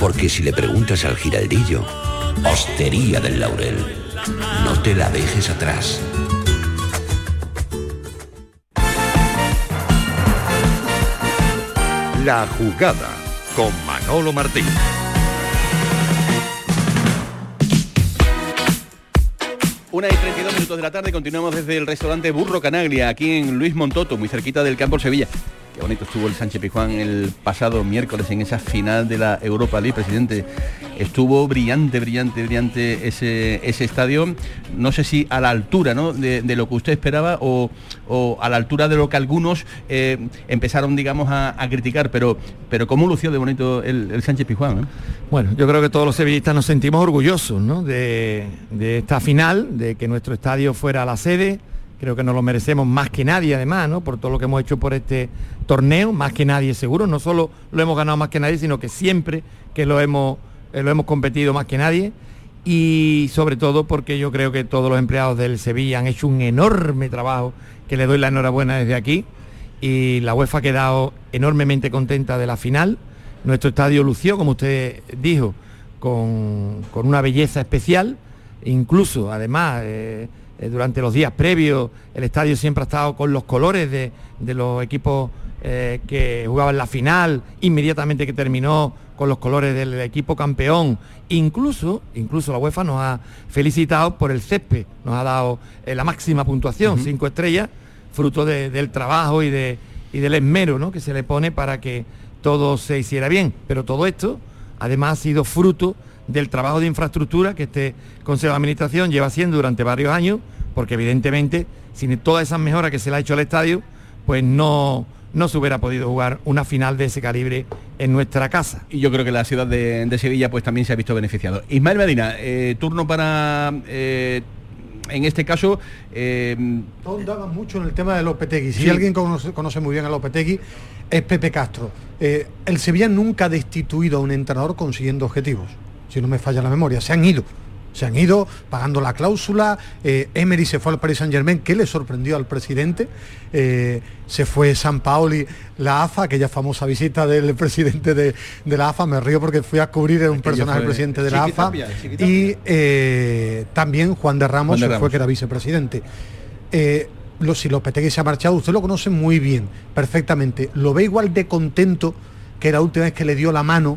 Porque si le preguntas al giraldillo, Hostería del Laurel. No te la dejes atrás. La jugada con Manolo Martín. Una y 32 minutos de la tarde, continuamos desde el restaurante Burro Canaglia, aquí en Luis Montoto, muy cerquita del campo Sevilla. Qué bonito estuvo el Sánchez Pijuán el pasado miércoles en esa final de la Europa League, presidente. Estuvo brillante, brillante, brillante ese, ese estadio. No sé si a la altura ¿no? de, lo que usted esperaba o, a la altura de lo que algunos eh, empezaron, digamos, a, criticar, pero, pero ¿cómo lució de bonito el, Sánchez Pijuán? Bueno, yo creo que todos los sevillistas nos sentimos orgullosos ¿no? de, de esta final, de que nuestro estadio fuera la sede. Creo que nos lo merecemos más que nadie además. Por todo lo que hemos hecho por este torneo, más que nadie seguro, no solo lo hemos ganado más que nadie, sino que siempre que lo hemos, eh, lo hemos competido más que nadie. Y sobre todo porque yo creo que todos los empleados del Sevilla han hecho un enorme trabajo, que le doy la enhorabuena desde aquí. Y la UEFA ha quedado enormemente contenta de la final. Nuestro estadio lució, como usted dijo, con, con una belleza especial, incluso además eh, eh, durante los días previos el estadio siempre ha estado con los colores de, de los equipos eh, que jugaban la final, inmediatamente que terminó con los colores del equipo campeón. Incluso, incluso la UEFA nos ha felicitado por el césped, nos ha dado eh, la máxima puntuación, cinco estrellas, fruto de- del trabajo y, de, y del esmero ¿no? que se le pone para que todo se hiciera bien. Pero todo esto, además, ha sido fruto del trabajo de infraestructura que este Consejo de Administración lleva haciendo durante varios años, porque evidentemente, sin todas esas mejoras que se le ha hecho al estadio, pues no, no se hubiera podido jugar una final de ese calibre en nuestra casa. Y yo creo que la ciudad de, de Sevilla pues también se ha visto beneficiado. Ismael Medina, eh, turno para, eh, en este caso, eh, Todos daban mucho en el tema de Lopetegui. Si Sí. alguien conoce, conoce muy bien a Lopetegui, es Pepe Castro. Eh, el Sevilla nunca ha destituido a un entrenador consiguiendo objetivos, si no me falla la memoria. Se han ido. Se han ido pagando la cláusula. eh, Emery se fue al Paris Saint Germain, que le sorprendió al presidente. eh, se fue San Paoli, la AFA, aquella famosa visita del [laughs] presidente de, de la AFA. Me río porque fui a cubrir un personaje presidente de la AFA. Y eh, también Juan de Ramos, Juan de se Ramos. fue que era vicepresidente. Lo, si Lopetegui se ha marchado, usted lo conoce muy bien, perfectamente. Lo ve igual de contento que la última vez que le dio la mano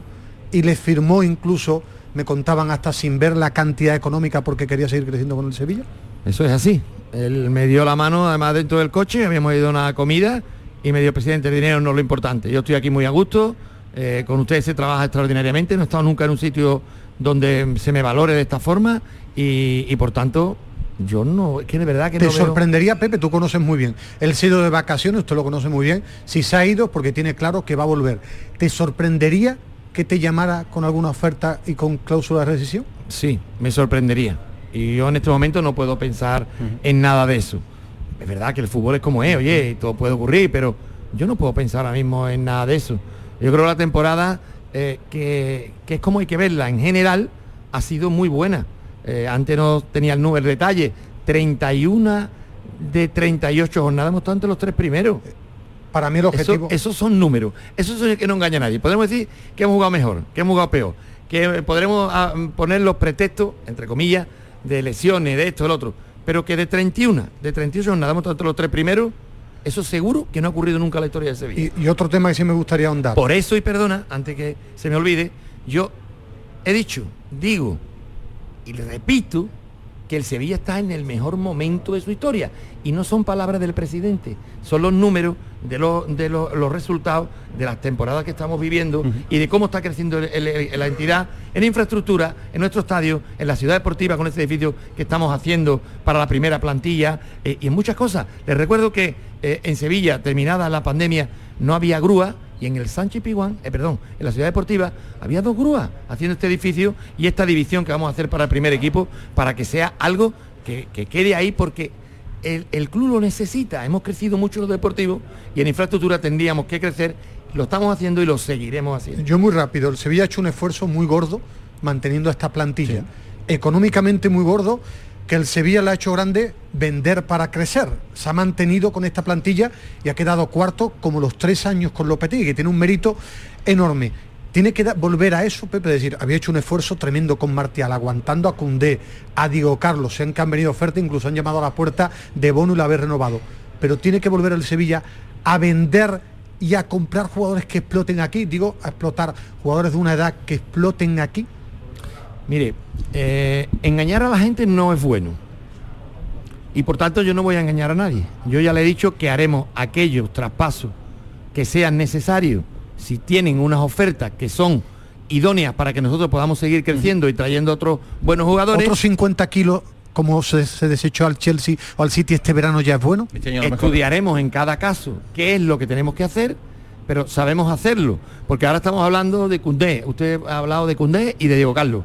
y le firmó incluso, me contaban hasta sin ver la cantidad económica porque quería seguir creciendo con el Sevilla. Eso es así. Él me dio la mano, además dentro del coche, habíamos ido a una comida y me dio presidente, el dinero no es lo importante. Yo estoy aquí muy a gusto, eh, con ustedes se trabaja extraordinariamente, no he estado nunca en un sitio donde se me valore de esta forma y, y, por tanto yo no, es que de verdad que Te no veo- sorprendería, Pepe, tú conoces muy bien. Él se ha ido de vacaciones, usted lo conoce muy bien. Si se ha ido, porque tiene claro que va a volver. ¿Te sorprendería que te llamara con alguna oferta y con cláusula de rescisión? Sí, me sorprendería. Y yo en este momento no puedo pensar en nada de eso. Es verdad que el fútbol es como es, oye, todo puede ocurrir, pero yo no puedo pensar ahora mismo en nada de eso. Yo creo que la temporada, eh, que, que es como hay que verla, en general, ha sido muy buena. Eh, antes no tenía el número de detalle, 31 de 38 jornadas hemos estado entre los tres primeros. Para mí el objetivo... esos son números, eso es que no engaña a nadie. Podemos decir que hemos jugado mejor, que hemos jugado peor, que podremos ah, poner los pretextos, entre comillas, de lesiones, de esto, del otro, pero que de 31, de 38 jornadas hemos entre los tres primeros, eso seguro que no ha ocurrido nunca en la historia de Sevilla. Y, y otro tema que sí me gustaría ahondar. Por eso, y perdona, antes que se me olvide, yo he dicho, digo y le repito que el Sevilla está en el mejor momento de su historia. Y no son palabras del presidente, son los números de, los- de los, los resultados de las temporadas que estamos viviendo y de cómo está creciendo el- el- el- la entidad en infraestructura, en nuestro estadio, en la ciudad deportiva con este edificio que estamos haciendo para la primera plantilla eh, y en muchas cosas. Les recuerdo que eh, en Sevilla, terminada la pandemia, no había grúa y en el Sánchez Piguán, eh, perdón, en la ciudad deportiva había dos grúas haciendo este edificio y esta división que vamos a hacer para el primer equipo para que sea algo que, que quede ahí porque el, el club lo necesita. Hemos crecido mucho en lo deportivo y en infraestructura tendríamos que crecer. Lo estamos haciendo y lo seguiremos haciendo. Yo muy rápido, el Sevilla ha hecho un esfuerzo muy gordo manteniendo esta plantilla. Económicamente muy gordo, que el Sevilla le ha hecho grande vender para crecer. Se ha mantenido con esta plantilla y ha quedado cuarto como los tres años con Lopetegui, que tiene un mérito enorme. Tiene que volver a eso, Pepe, decir, había hecho un esfuerzo tremendo con Martial, aguantando a Cundé, a Diego Carlos, se han que han venido ofertas, incluso han llamado a la puerta de Bono y la haber renovado. Pero tiene que volver el Sevilla a vender y a comprar jugadores que exploten aquí, digo, a explotar jugadores de una edad que exploten aquí. Mire, eh, engañar a la gente no es bueno. Y por tanto yo no voy a engañar a nadie. Yo ya le he dicho que haremos aquellos traspasos que sean necesarios si tienen unas ofertas que son idóneas para que nosotros podamos seguir creciendo y trayendo otros buenos jugadores. Otros 50 kilos, como se, se desechó al Chelsea o al City este verano, ya es bueno. Estudiaremos en cada caso qué es lo que tenemos que hacer, pero sabemos hacerlo. Porque ahora estamos hablando de Cundé. Usted ha hablado de Cundé y de Diego Carlos.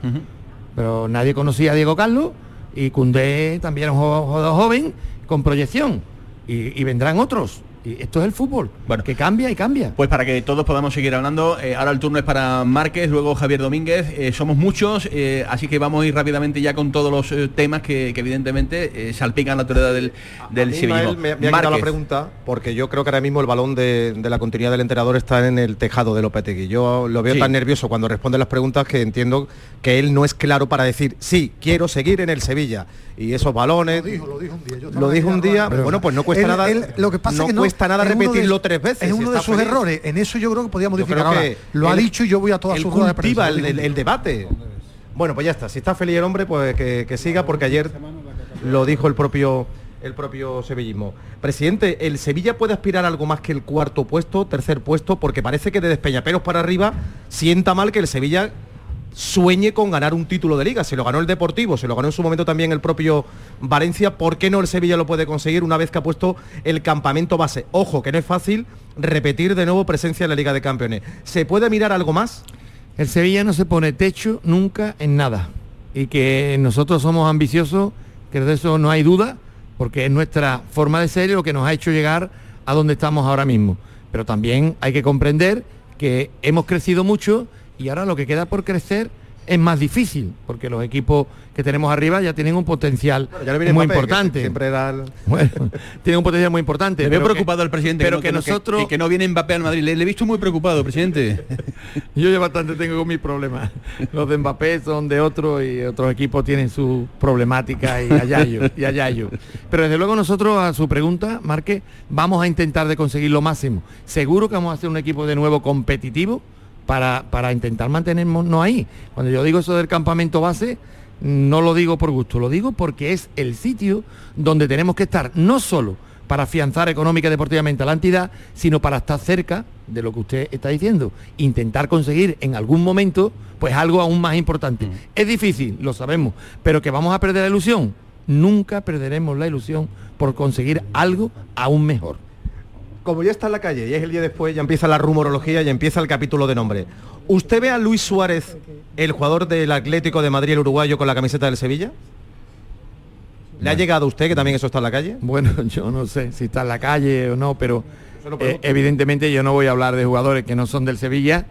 Pero nadie conocía a Diego Carlos y Cundé también era un jugador joven con proyección. Y vendrán otros. Esto es el fútbol, bueno, que cambia y cambia. Pues para que todos podamos seguir hablando, eh, ahora el turno es para Márquez, luego Javier Domínguez, eh, somos muchos, eh, así que vamos a ir rápidamente ya con todos los eh, temas que, que evidentemente eh, salpican la autoridad del, del. Ismael, me, me ha quitado la pregunta porque yo creo que ahora mismo el balón de, de la continuidad del entrenador está en el tejado de Lopetegui. Yo lo veo Sí. tan nervioso cuando responde las preguntas que entiendo que él no es claro para decir sí, quiero seguir en el Sevilla. Y esos balones. Lo dijo, lo dijo un día. yo Lo estaba dijo ahí un día. hablando. Bueno, pues no cuesta Él- nada. él- lo que pasa no es que no cuesta nada es uno de- repetirlo tres veces. Es uno de sus feliz. errores. En eso yo creo que podía Yo modificar. Ahora, lo ha dicho y yo voy a todas sus ruedas de cultiva prensa. el, debate. Bueno, pues ya está. Si está feliz el hombre, pues que, que siga, porque ayer lo dijo el propio el propio sevillismo. Presidente, ¿el Sevilla puede aspirar a algo más que el cuarto puesto, tercer puesto? Porque parece que de Despeñaperos para arriba sienta mal que el Sevilla sueñe con ganar un título de liga. Se lo ganó el Deportivo, se lo ganó en su momento también el propio Valencia. ¿Por qué no el Sevilla lo puede conseguir una vez que ha puesto el campamento base? Ojo, que no es fácil repetir de nuevo presencia en la Liga de Campeones. ¿Se puede mirar algo más? El Sevilla no se pone techo nunca en nada. Y que nosotros somos ambiciosos, que de eso no hay duda, porque es nuestra forma de ser y lo que nos ha hecho llegar a donde estamos ahora mismo. Pero también hay que comprender que hemos crecido mucho y ahora lo que queda por crecer es más difícil, porque los equipos que tenemos arriba ya tienen un potencial ya muy importante. siempre era el- Bueno, [laughs] tienen un potencial muy importante. Le veo preocupado al presidente. pero que, que no- que- nosotros... que, que no viene Mbappé al Madrid. Le, le he visto muy preocupado, presidente. [laughs] Yo ya bastante tengo con mis problemas. Los de Mbappé son de otro y otros equipos tienen su problemática y [laughs] allá yo, y allá yo. Pero desde luego nosotros a su pregunta, Marque, vamos a intentar de conseguir lo máximo. Seguro que vamos a hacer un equipo de nuevo competitivo para, para intentar mantenernos ahí. Cuando yo digo eso del campamento base, no lo digo por gusto, lo digo porque es el sitio donde tenemos que estar, no solo para afianzar económica y deportivamente a la entidad, sino para estar cerca de lo que usted está diciendo, intentar conseguir en algún momento pues algo aún más importante. Es difícil, lo sabemos, pero que vamos a perder la ilusión, nunca perderemos la ilusión por conseguir algo aún mejor. Como ya está en la calle y es el día después, ya empieza la rumorología y empieza el capítulo de nombre. ¿Usted ve a Luis Suárez, el jugador del Atlético de Madrid, el uruguayo, con la camiseta del Sevilla? ¿Le ha llegado a usted que también eso está en la calle? Bueno, [laughs] yo no sé si está en la calle o no, pero eh, evidentemente yo no voy a hablar de jugadores que no son del Sevilla,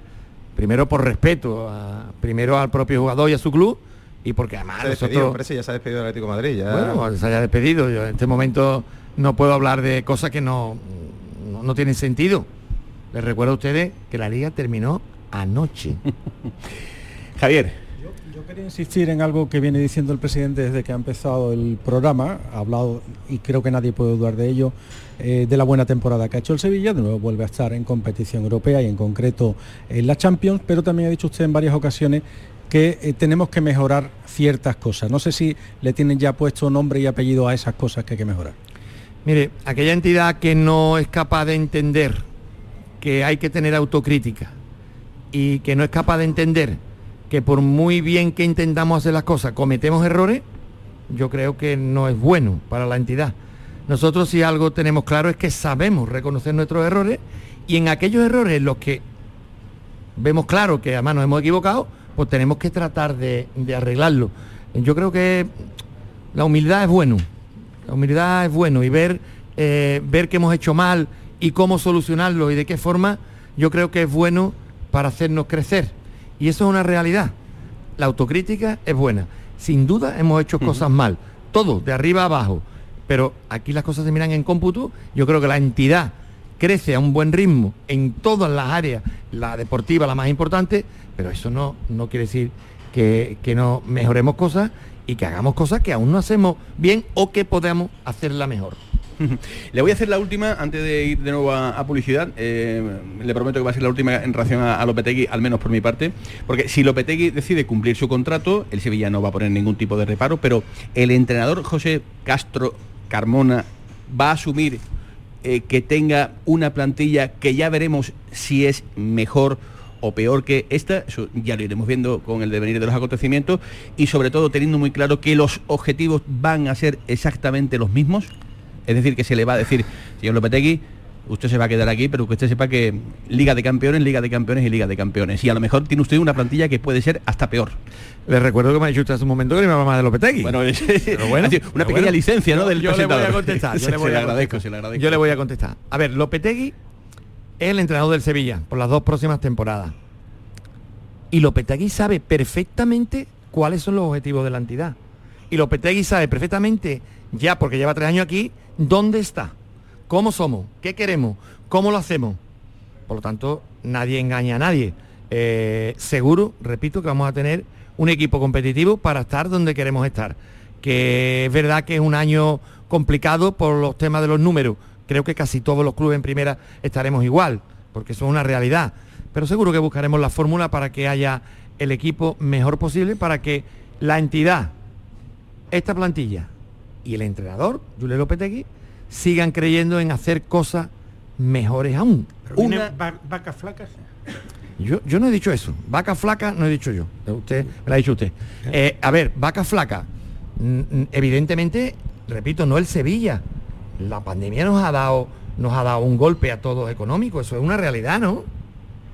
primero por respeto, a- primero al propio jugador y a su club, y porque además Se despedido, nosotros... sí, ya se ha despedido del Atlético de Madrid. Ya... Bueno, se haya despedido. Yo en este momento no puedo hablar de cosas que no, no, no tienen sentido. Les recuerdo a ustedes que la liga terminó anoche. [laughs] Javier. Yo quería insistir en algo que viene diciendo el presidente desde que ha empezado el programa, ha hablado, y creo que nadie puede dudar de ello, eh, de la buena temporada que ha hecho el Sevilla, de nuevo vuelve a estar en competición europea y en concreto en la Champions, pero también ha dicho usted en varias ocasiones que eh, tenemos que mejorar ciertas cosas. No sé si le tienen ya puesto nombre y apellido a esas cosas que hay que mejorar. Mire, aquella entidad que no es capaz de entender que hay que tener autocrítica y que no es capaz de entender que por muy bien que intentamos hacer las cosas cometemos errores, yo creo que no es bueno para la entidad. Nosotros si algo tenemos claro es que sabemos reconocer nuestros errores y en aquellos errores en los que vemos claro que además nos hemos equivocado, pues tenemos que tratar de, de arreglarlo. Yo creo que la humildad es bueno, la humildad es bueno y ver, eh, ver que hemos hecho mal y cómo solucionarlo y de qué forma, yo creo que es bueno para hacernos crecer. Y eso es una realidad. La autocrítica es buena. Sin duda hemos hecho cosas mal, todo, de arriba a abajo. Pero aquí las cosas se miran en cómputo. Yo creo que la entidad crece a un buen ritmo en todas las áreas, la deportiva la más importante, pero eso no, no quiere decir que, que no mejoremos cosas y que hagamos cosas que aún no hacemos bien o que podamos hacerla mejor. [laughs] Le voy a hacer la última antes de ir de nuevo a, publicidad. Eh, le prometo que va a ser la última en relación a, a Lopetegui, al menos por mi parte. Porque si Lopetegui decide cumplir su contrato, el Sevilla no va a poner ningún tipo de reparo, pero el entrenador José Castro Carmona va a asumir eh, que tenga una plantilla que ya veremos si es mejor o peor que esta, eso ya lo iremos viendo con el devenir de los acontecimientos y sobre todo teniendo muy claro que los objetivos van a ser exactamente los mismos. Es decir, que se le va a decir, señor Lopetegui, usted se va a quedar aquí, pero que usted sepa que Liga de Campeones, Liga de Campeones y Liga de Campeones. Y a lo mejor tiene usted una plantilla que puede ser hasta peor. Les recuerdo que me ha dicho usted hace un momento que me hablaba más de Lopetegui. Bueno, Pero [laughs] bueno, sido una pero pequeña bueno. licencia, ¿no? Del yo le voy a contestar. Yo [laughs] Se- le voy a agradezco, contestar. Yo le voy a contestar. A ver, Lopetegui el entrenador del Sevilla por las dos próximas temporadas. Y Lopetegui sabe perfectamente cuáles son los objetivos de la entidad. Y Lopetegui sabe perfectamente, ya porque lleva tres años aquí, dónde está, cómo somos, qué queremos, cómo lo hacemos. Por lo tanto, nadie engaña a nadie. Eh, seguro, repito, que vamos a tener un equipo competitivo para estar donde queremos estar. Que es verdad que es un año complicado por los temas de los números. Creo que casi todos los clubes en primera estaremos igual, porque eso es una realidad. Pero seguro que buscaremos la fórmula para que haya el equipo mejor posible, para que la entidad, esta plantilla y el entrenador, Julio Lopetegui, sigan creyendo en hacer cosas mejores aún. Pero va- vacas flacas. Yo, yo no he dicho eso. Vaca flaca no he dicho yo. Usted me lo ha dicho usted. Eh, a ver, vaca flaca. Evidentemente, repito, no el Sevilla. La pandemia nos ha dado, nos ha dado un golpe a todos económico. Eso es una realidad, ¿no?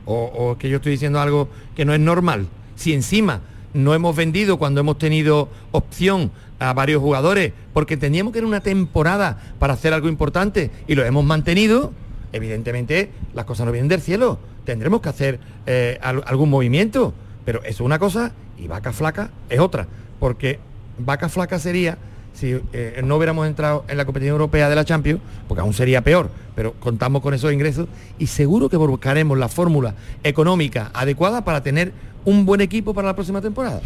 O, o que yo estoy diciendo algo que no es normal. Si encima no hemos vendido cuando hemos tenido opción a varios jugadores, porque teníamos que era una temporada para hacer algo importante y lo hemos mantenido, evidentemente las cosas no vienen del cielo. Tendremos que hacer eh, al- algún movimiento. Pero eso es una cosa y vaca flaca es otra. Porque vaca flaca sería si eh, no hubiéramos entrado en la competición europea de la Champions, porque aún sería peor, pero contamos con esos ingresos y seguro que buscaremos la fórmula económica adecuada para tener un buen equipo para la próxima temporada.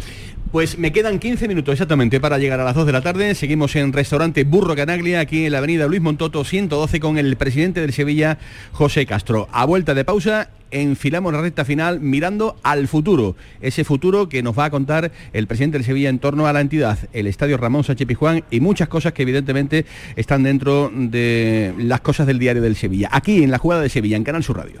Pues me quedan 15 minutos exactamente para llegar a las 2 de la tarde. Seguimos en restaurante Burro Canaglia, aquí en la avenida Luis Montoto 112 con el presidente del Sevilla, José Castro. A vuelta de pausa, enfilamos la recta final mirando al futuro. Ese futuro que nos va a contar el presidente del Sevilla en torno a la entidad, el estadio Ramón Sánchez Pizjuán y muchas cosas que evidentemente están dentro de las cosas del diario del Sevilla. Aquí en la jugada de Sevilla, en Canal Sur Radio.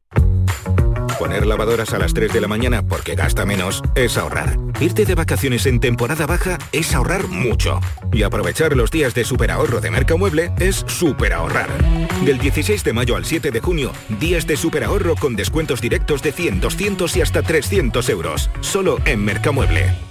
Poner lavadoras a las 3 de la mañana porque gasta menos es ahorrar. Irte de vacaciones en temporada baja es ahorrar mucho. Y aprovechar los días de superahorro de Mercamueble es superahorrar. Del 16 de mayo al 7 de junio, días de superahorro con descuentos directos de 100, 200 y hasta 300 euros. Solo en Mercamueble.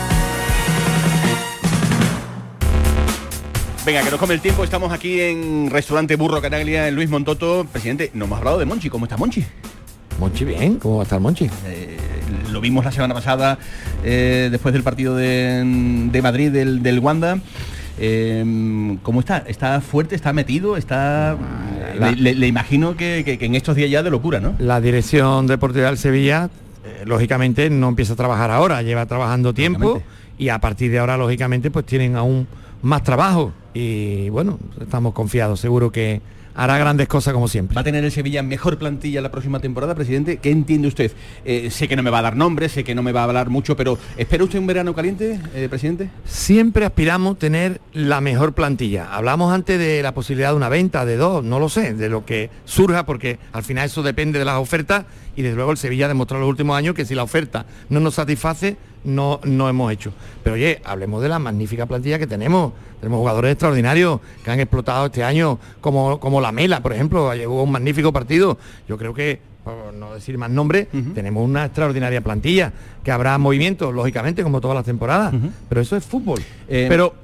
Venga, que nos come el tiempo. Estamos aquí en Restaurante Burro Canaglia, en Luis Montoto. Presidente, no hemos hablado de Monchi. ¿Cómo está Monchi? Monchi bien, ¿cómo va a estar Monchi? Eh, lo vimos la semana pasada, eh, después del partido de, de Madrid, del, del Wanda. Eh, ¿Cómo está? ¿Está fuerte? ¿Está metido? ¿Está...? La- le, le- le imagino que, que- que en estos días ya de locura, ¿no? La dirección deportiva del Sevilla, eh, lógicamente, no empieza a trabajar ahora, lleva trabajando tiempo y a partir de ahora, lógicamente, pues tienen aún más trabajo y bueno, estamos confiados, seguro que hará grandes cosas como siempre. ¿Va a tener el Sevilla mejor plantilla la próxima temporada, presidente? ¿Qué entiende usted? Eh, sé que no me va a dar nombres, sé que no me va a hablar mucho, pero ¿espera usted un verano caliente, eh, presidente? Siempre aspiramos tener la mejor plantilla. Hablamos antes de la posibilidad de una venta, de dos, no lo sé, de lo que surja, porque al final eso depende de las ofertas y desde luego el Sevilla ha demostrado en los últimos años que si la oferta no nos satisface, no, no hemos hecho. Pero oye, hablemos de la magnífica plantilla que tenemos. Tenemos jugadores extraordinarios que han explotado este año, como, como la Mela, por ejemplo, llegó un magnífico partido. Yo creo que, por no decir más nombres, tenemos una extraordinaria plantilla, que habrá movimientos, lógicamente, como todas las temporadas, pero eso es fútbol. Eh, pero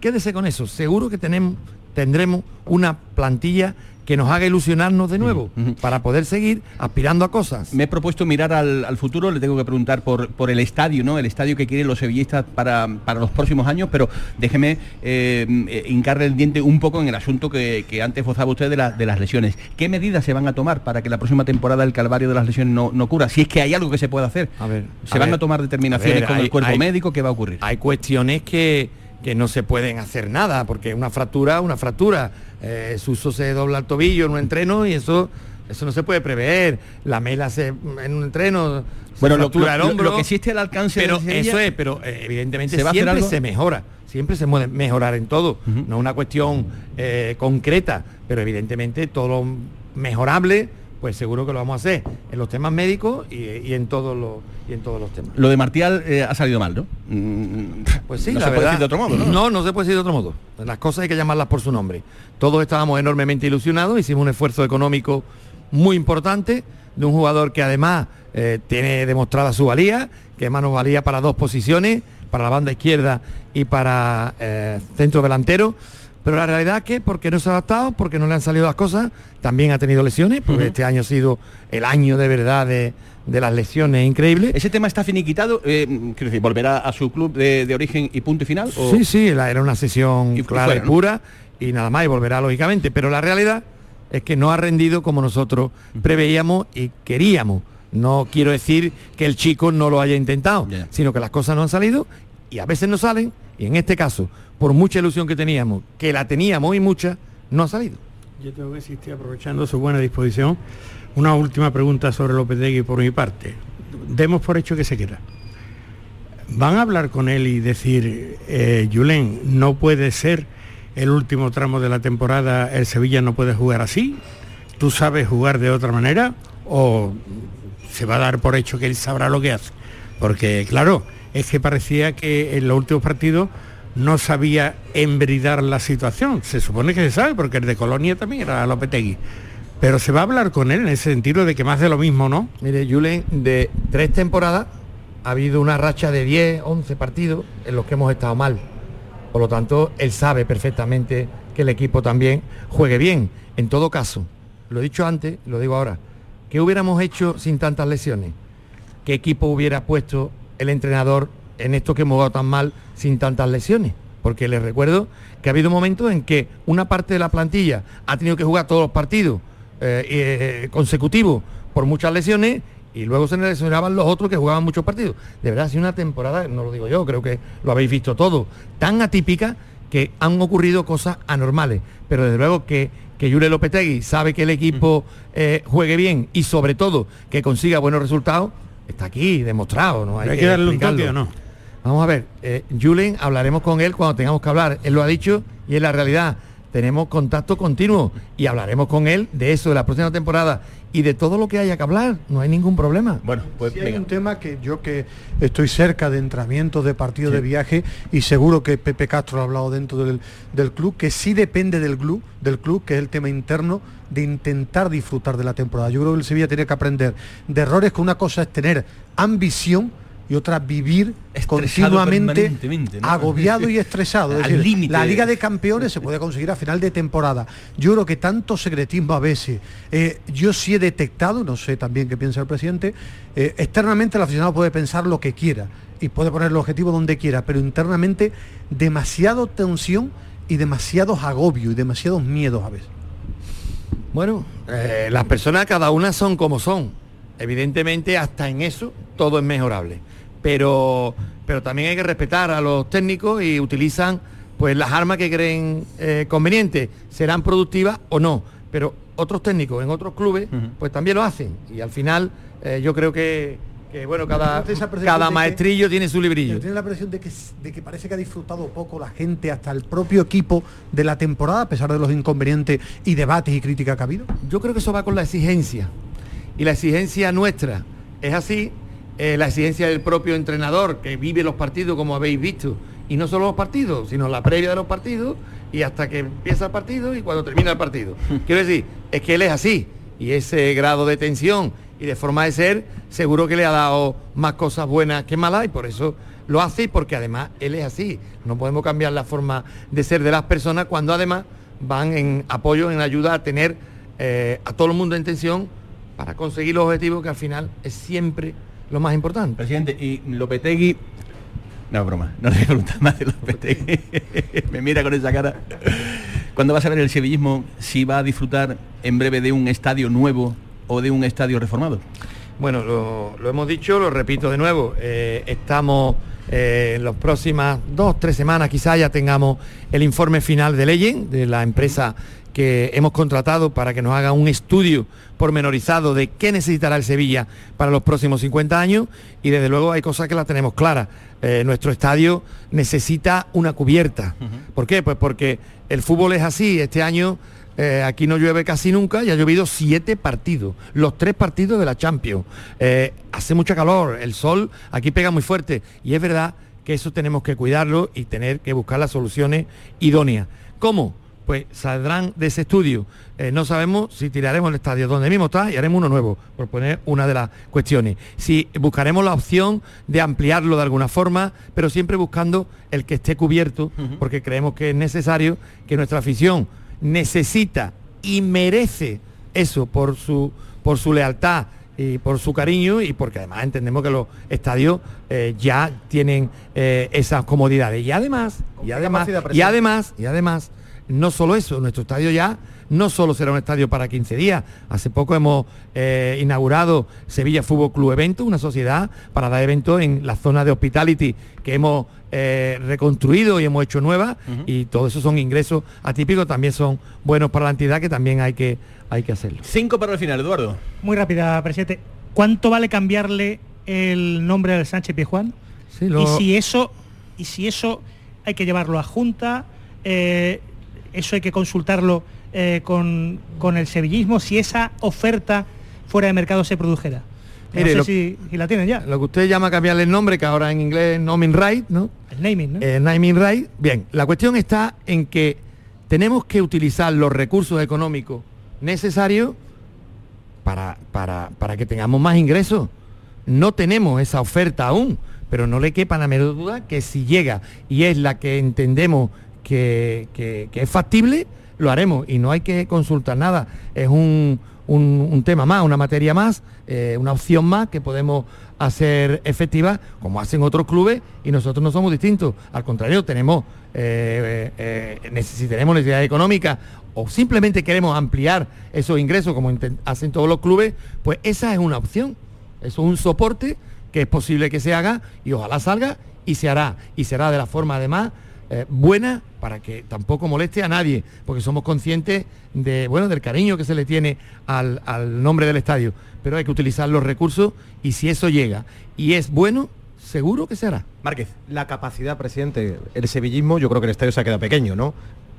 quédese con eso, seguro que tenemos, tendremos una plantilla que nos haga ilusionarnos de nuevo para poder seguir aspirando a cosas. Me he propuesto mirar al, al futuro, le tengo que preguntar por, por el estadio, ¿no? El estadio que quieren los sevillistas para, para los próximos años, pero déjeme eh, eh, hincarle el diente un poco en el asunto que, que antes gozaba usted de, la- de las lesiones. ¿Qué medidas se van a tomar para que la próxima temporada el calvario de las lesiones no, no ocurra? Si es que hay algo que se puede hacer. A ver, ¿Se a van ver, a tomar determinaciones a ver, con hay- el cuerpo hay- médico? ¿Qué va a ocurrir? Hay cuestiones que, que no se pueden hacer nada, porque una fractura, una fractura. Eh, Suso se dobla el tobillo en un entreno y eso, eso no se puede prever. La mela se en un entreno. se Bueno, lo- fractura lo- el hombro. lo que sí esté al alcance pero Sevilla- eso es, pero eh, evidentemente ¿Se va a hacer siempre se mejora. Siempre se puede mejorar en todo. No es una cuestión eh, concreta, pero evidentemente todo lo mejorable, pues seguro que lo vamos a hacer en los temas médicos y, y en todos los y en todos los temas. Lo de Martial eh, ha salido mal, ¿no? Mm, Pues sí, no la se puede decir de otro modo, ¿no? No, no se puede decir de otro modo. Las cosas hay que llamarlas por su nombre. Todos estábamos enormemente ilusionados, hicimos un esfuerzo económico muy importante de un jugador que además eh, tiene demostrada su valía, que además nos valía para dos posiciones, para la banda izquierda y para eh, centro delantero. Pero la realidad es que porque no se ha adaptado, porque no le han salido las cosas, también ha tenido lesiones, porque este año ha sido el año de verdad de, de las lesiones increíbles. ¿Ese tema está finiquitado? Eh, quiero decir, ¿volverá a su club de, de origen y punto y final? o- Sí, sí, la- era una sesión Y clara fuera, y ¿no? pura y nada más y volverá lógicamente, pero la realidad es que no ha rendido como nosotros preveíamos y queríamos. No quiero decir que el chico no lo haya intentado, sino que las cosas no han salido y a veces no salen y en este caso, por mucha ilusión que teníamos, que la teníamos y mucha, no ha salido. Yo tengo que insistir, aprovechando su buena disposición, una última pregunta sobre Lopetegui por mi parte. Demos por hecho que se queda. ¿Van a hablar con él y decir, eh, Julen, no puede ser el último tramo de la temporada, el Sevilla no puede jugar así? ¿Tú sabes jugar de otra manera? ¿O se va a dar por hecho que él sabrá lo que hace? Porque, claro, es que parecía que en los últimos partidos no sabía embridar la situación. Se supone que se sabe, porque el de Colonia también era Lopetegui. Pero se va a hablar con él en ese sentido de que más de lo mismo, ¿no? Mire, Julen, de tres temporadas ha habido una racha de 10, 11 partidos en los que hemos estado mal. Por lo tanto, él sabe perfectamente que el equipo también juegue bien. En todo caso, lo he dicho antes, lo digo ahora, ¿qué hubiéramos hecho sin tantas lesiones? ¿Qué equipo hubiera puesto el entrenador en esto que hemos jugado tan mal sin tantas lesiones? Porque les recuerdo que ha habido momentos en que una parte de la plantilla ha tenido que jugar todos los partidos eh, eh, consecutivos por muchas lesiones y luego se lesionaban los otros que jugaban muchos partidos. De verdad, ha sido una temporada, no lo digo yo, creo que lo habéis visto todo, tan atípica que han ocurrido cosas anormales. Pero desde luego que, que Yure Lopetegui sabe que el equipo eh, juegue bien y sobre todo que consiga buenos resultados, está aquí demostrado. ¿no? ¿Hay que darle un toque o no? Vamos a ver, eh, Julen, hablaremos con él cuando tengamos que hablar. Él lo ha dicho y es la realidad. Tenemos contacto continuo y hablaremos con él de eso, de la próxima temporada y de todo lo que haya que hablar. No hay ningún problema. Bueno, pues Sí hay un tema que yo que estoy cerca de entrenamientos, de partidos de viaje y seguro que Pepe Castro ha hablado dentro del, del club, que sí depende del club, del club, que es el tema interno de intentar disfrutar de la temporada. Yo creo que el Sevilla tiene que aprender de errores, que una cosa es tener ambición y otra vivir continuamente agobiado y [laughs] estresado. Es Al decir, límite. la Liga de Campeones se puede conseguir a final de temporada. Yo creo que tanto secretismo a veces, eh, yo sí he detectado, no sé también qué piensa el presidente, eh, externamente el aficionado puede pensar lo que quiera y puede poner el objetivo donde quiera, pero internamente demasiado tensión y demasiados agobios y demasiados miedos a veces. Bueno, eh, las personas cada una son como son. Evidentemente hasta en eso todo es mejorable. Pero, pero también hay que respetar a los técnicos y utilizan pues las armas que creen eh, convenientes. Serán productivas o no. Pero otros técnicos en otros clubes pues también lo hacen. Y al final eh, yo creo que, que, bueno, cada, cada que- maestrillo tiene su librillo. Tiene la impresión de que, de que parece que ha disfrutado poco la gente, hasta el propio equipo de la temporada, a pesar de los inconvenientes y debates y críticas que ha habido. Yo creo que eso va con la exigencia. Y la exigencia nuestra es así, eh, la exigencia del propio entrenador que vive los partidos como habéis visto. Y no solo los partidos, sino la previa de los partidos y hasta que empieza el partido y cuando termina el partido. [laughs] Quiero decir, es que él es así. Y ese grado de tensión y de forma de ser, seguro que le ha dado más cosas buenas que malas y por eso lo hace y porque además él es así. No podemos cambiar la forma de ser de las personas cuando además van en apoyo, en ayuda a tener eh, a todo el mundo en tensión para conseguir los objetivos que al final es siempre lo más importante. Presidente, y Lopetegui... No, broma, no le voy a preguntar más de Lopetegui. [laughs] Me mira con esa cara. ¿Cuándo vas a ver el sevillismo si va a disfrutar en breve de un estadio nuevo o de un estadio reformado? Bueno, lo, lo hemos dicho, lo repito de nuevo, eh, estamos eh, en las próximas dos, tres semanas quizás ya tengamos el informe final de Legend, de la empresa que hemos contratado para que nos haga un estudio pormenorizado de qué necesitará el Sevilla para los próximos 50 años y desde luego hay cosas que las tenemos claras. Eh, nuestro estadio necesita una cubierta. ¿Por qué? Pues porque el fútbol es así. Este año eh, aquí no llueve casi nunca y ha llovido siete partidos, los tres partidos de la Champions. Eh, hace mucha calor, el sol aquí pega muy fuerte y es verdad que eso tenemos que cuidarlo y tener que buscar las soluciones idóneas. ¿Cómo? Pues saldrán de ese estudio. Eh, no sabemos si tiraremos el estadio donde mismo está y haremos uno nuevo, por poner una de las cuestiones. Si buscaremos la opción de ampliarlo de alguna forma, pero siempre buscando el que esté cubierto, porque creemos que es necesario que nuestra afición necesita y merece eso por su, por su lealtad y por su cariño y porque además entendemos que los estadios eh, ya tienen eh, esas comodidades. Y además, y además, y además, y además, no solo eso, nuestro estadio ya no solo será un estadio para 15 días. Hace poco hemos eh, inaugurado Sevilla Fútbol Club Evento, una sociedad para dar eventos en la zona de hospitality que hemos eh, reconstruido y hemos hecho nueva y todo eso son ingresos atípicos, también son buenos para la entidad que también hay que, hay que hacerlo. Cinco para el final, Eduardo. Muy rápida, presidente. ¿Cuánto vale cambiarle el nombre al Sánchez Pizjuán? Sí, lo- Y si eso, y si eso hay que llevarlo a Junta, eh, eso hay que consultarlo eh, con, con el sevillismo, si esa oferta fuera de mercado se produjera. No Mire, sé lo- si, si la tienen ya. Lo que usted llama cambiarle el nombre, que ahora en inglés es naming right, ¿no? El naming, ¿no? Eh, naming right. Bien, la cuestión está en que tenemos que utilizar los recursos económicos necesarios para, para, para que tengamos más ingresos. No tenemos esa oferta aún, pero no le quepa la menor duda que si llega y es la que entendemos que, que- es factible, lo haremos y no hay que consultar nada. Es un, un- tema más, una materia más, eh, una opción más que podemos hacer efectiva, como hacen otros clubes, y nosotros no somos distintos. Al contrario, tenemos, eh, eh, eh, neces- si tenemos necesidad económica o simplemente queremos ampliar esos ingresos como hacen todos los clubes, pues esa es una opción. Eso es un soporte que es posible que se haga y ojalá salga y se hará. Y será de la forma además eh, buena para que tampoco moleste a nadie, porque somos conscientes de, bueno, del cariño que se le tiene al, al nombre del estadio. Pero hay que utilizar los recursos y si eso llega y es bueno, seguro que se hará. Márquez, la capacidad, presidente, el sevillismo, yo creo que el estadio se queda pequeño, ¿no?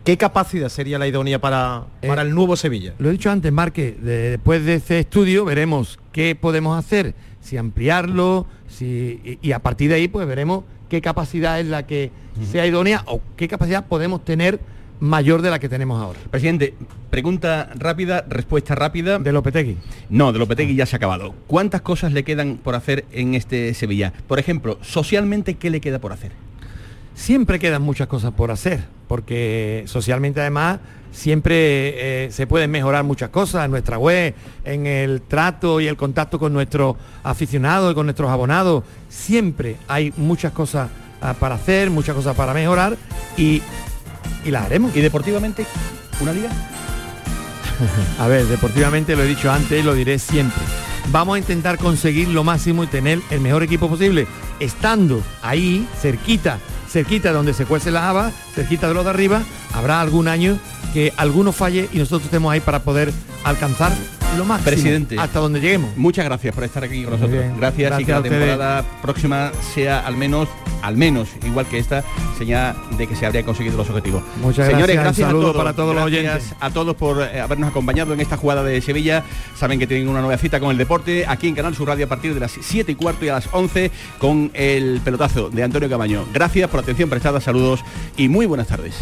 ¿Qué capacidad sería la idónea para, para el nuevo Sevilla? Lo he dicho antes, Marque, de- después de este estudio veremos qué podemos hacer, si ampliarlo, si, y, y a partir de ahí pues veremos qué capacidad es la que sea idónea o qué capacidad podemos tener mayor de la que tenemos ahora. Presidente, pregunta rápida, respuesta rápida. De Lopetegui. No, de Lopetegui ya se ha acabado. ¿Cuántas cosas le quedan por hacer en este Sevilla? Por ejemplo, socialmente, ¿qué le queda por hacer? Siempre quedan muchas cosas por hacer, porque socialmente además siempre eh, se pueden mejorar muchas cosas en nuestra web, en el trato y el contacto con nuestros aficionados y con nuestros abonados. Siempre hay muchas cosas ah, para hacer, muchas cosas para mejorar y, y las haremos. ¿Y deportivamente una liga? [laughs] A ver, deportivamente lo he dicho antes y lo diré siempre. Vamos a intentar conseguir lo máximo y tener el mejor equipo posible, estando ahí, cerquita, cerquita de donde se cuece la haba, cerquita de los de arriba, habrá algún año que alguno falle y nosotros estemos ahí para poder alcanzar lo máximo Presidente. hasta donde lleguemos. Muchas gracias por estar aquí con nosotros. bien. Gracias, y Gracias que la temporada próxima sea al menos, al menos, igual que esta, señal de que se habría conseguido los objetivos. Muchas Señores, gracias, gracias a todos, para todos los Gracias oyentes. A todos por eh, habernos acompañado en esta jugada de Sevilla. Saben que tienen una nueva cita con el deporte aquí en Canal Sur Radio a partir de las 7 y cuarto y a las 11 con el pelotazo de Antonio Camaño. Gracias por la atención prestada, saludos y muy buenas tardes.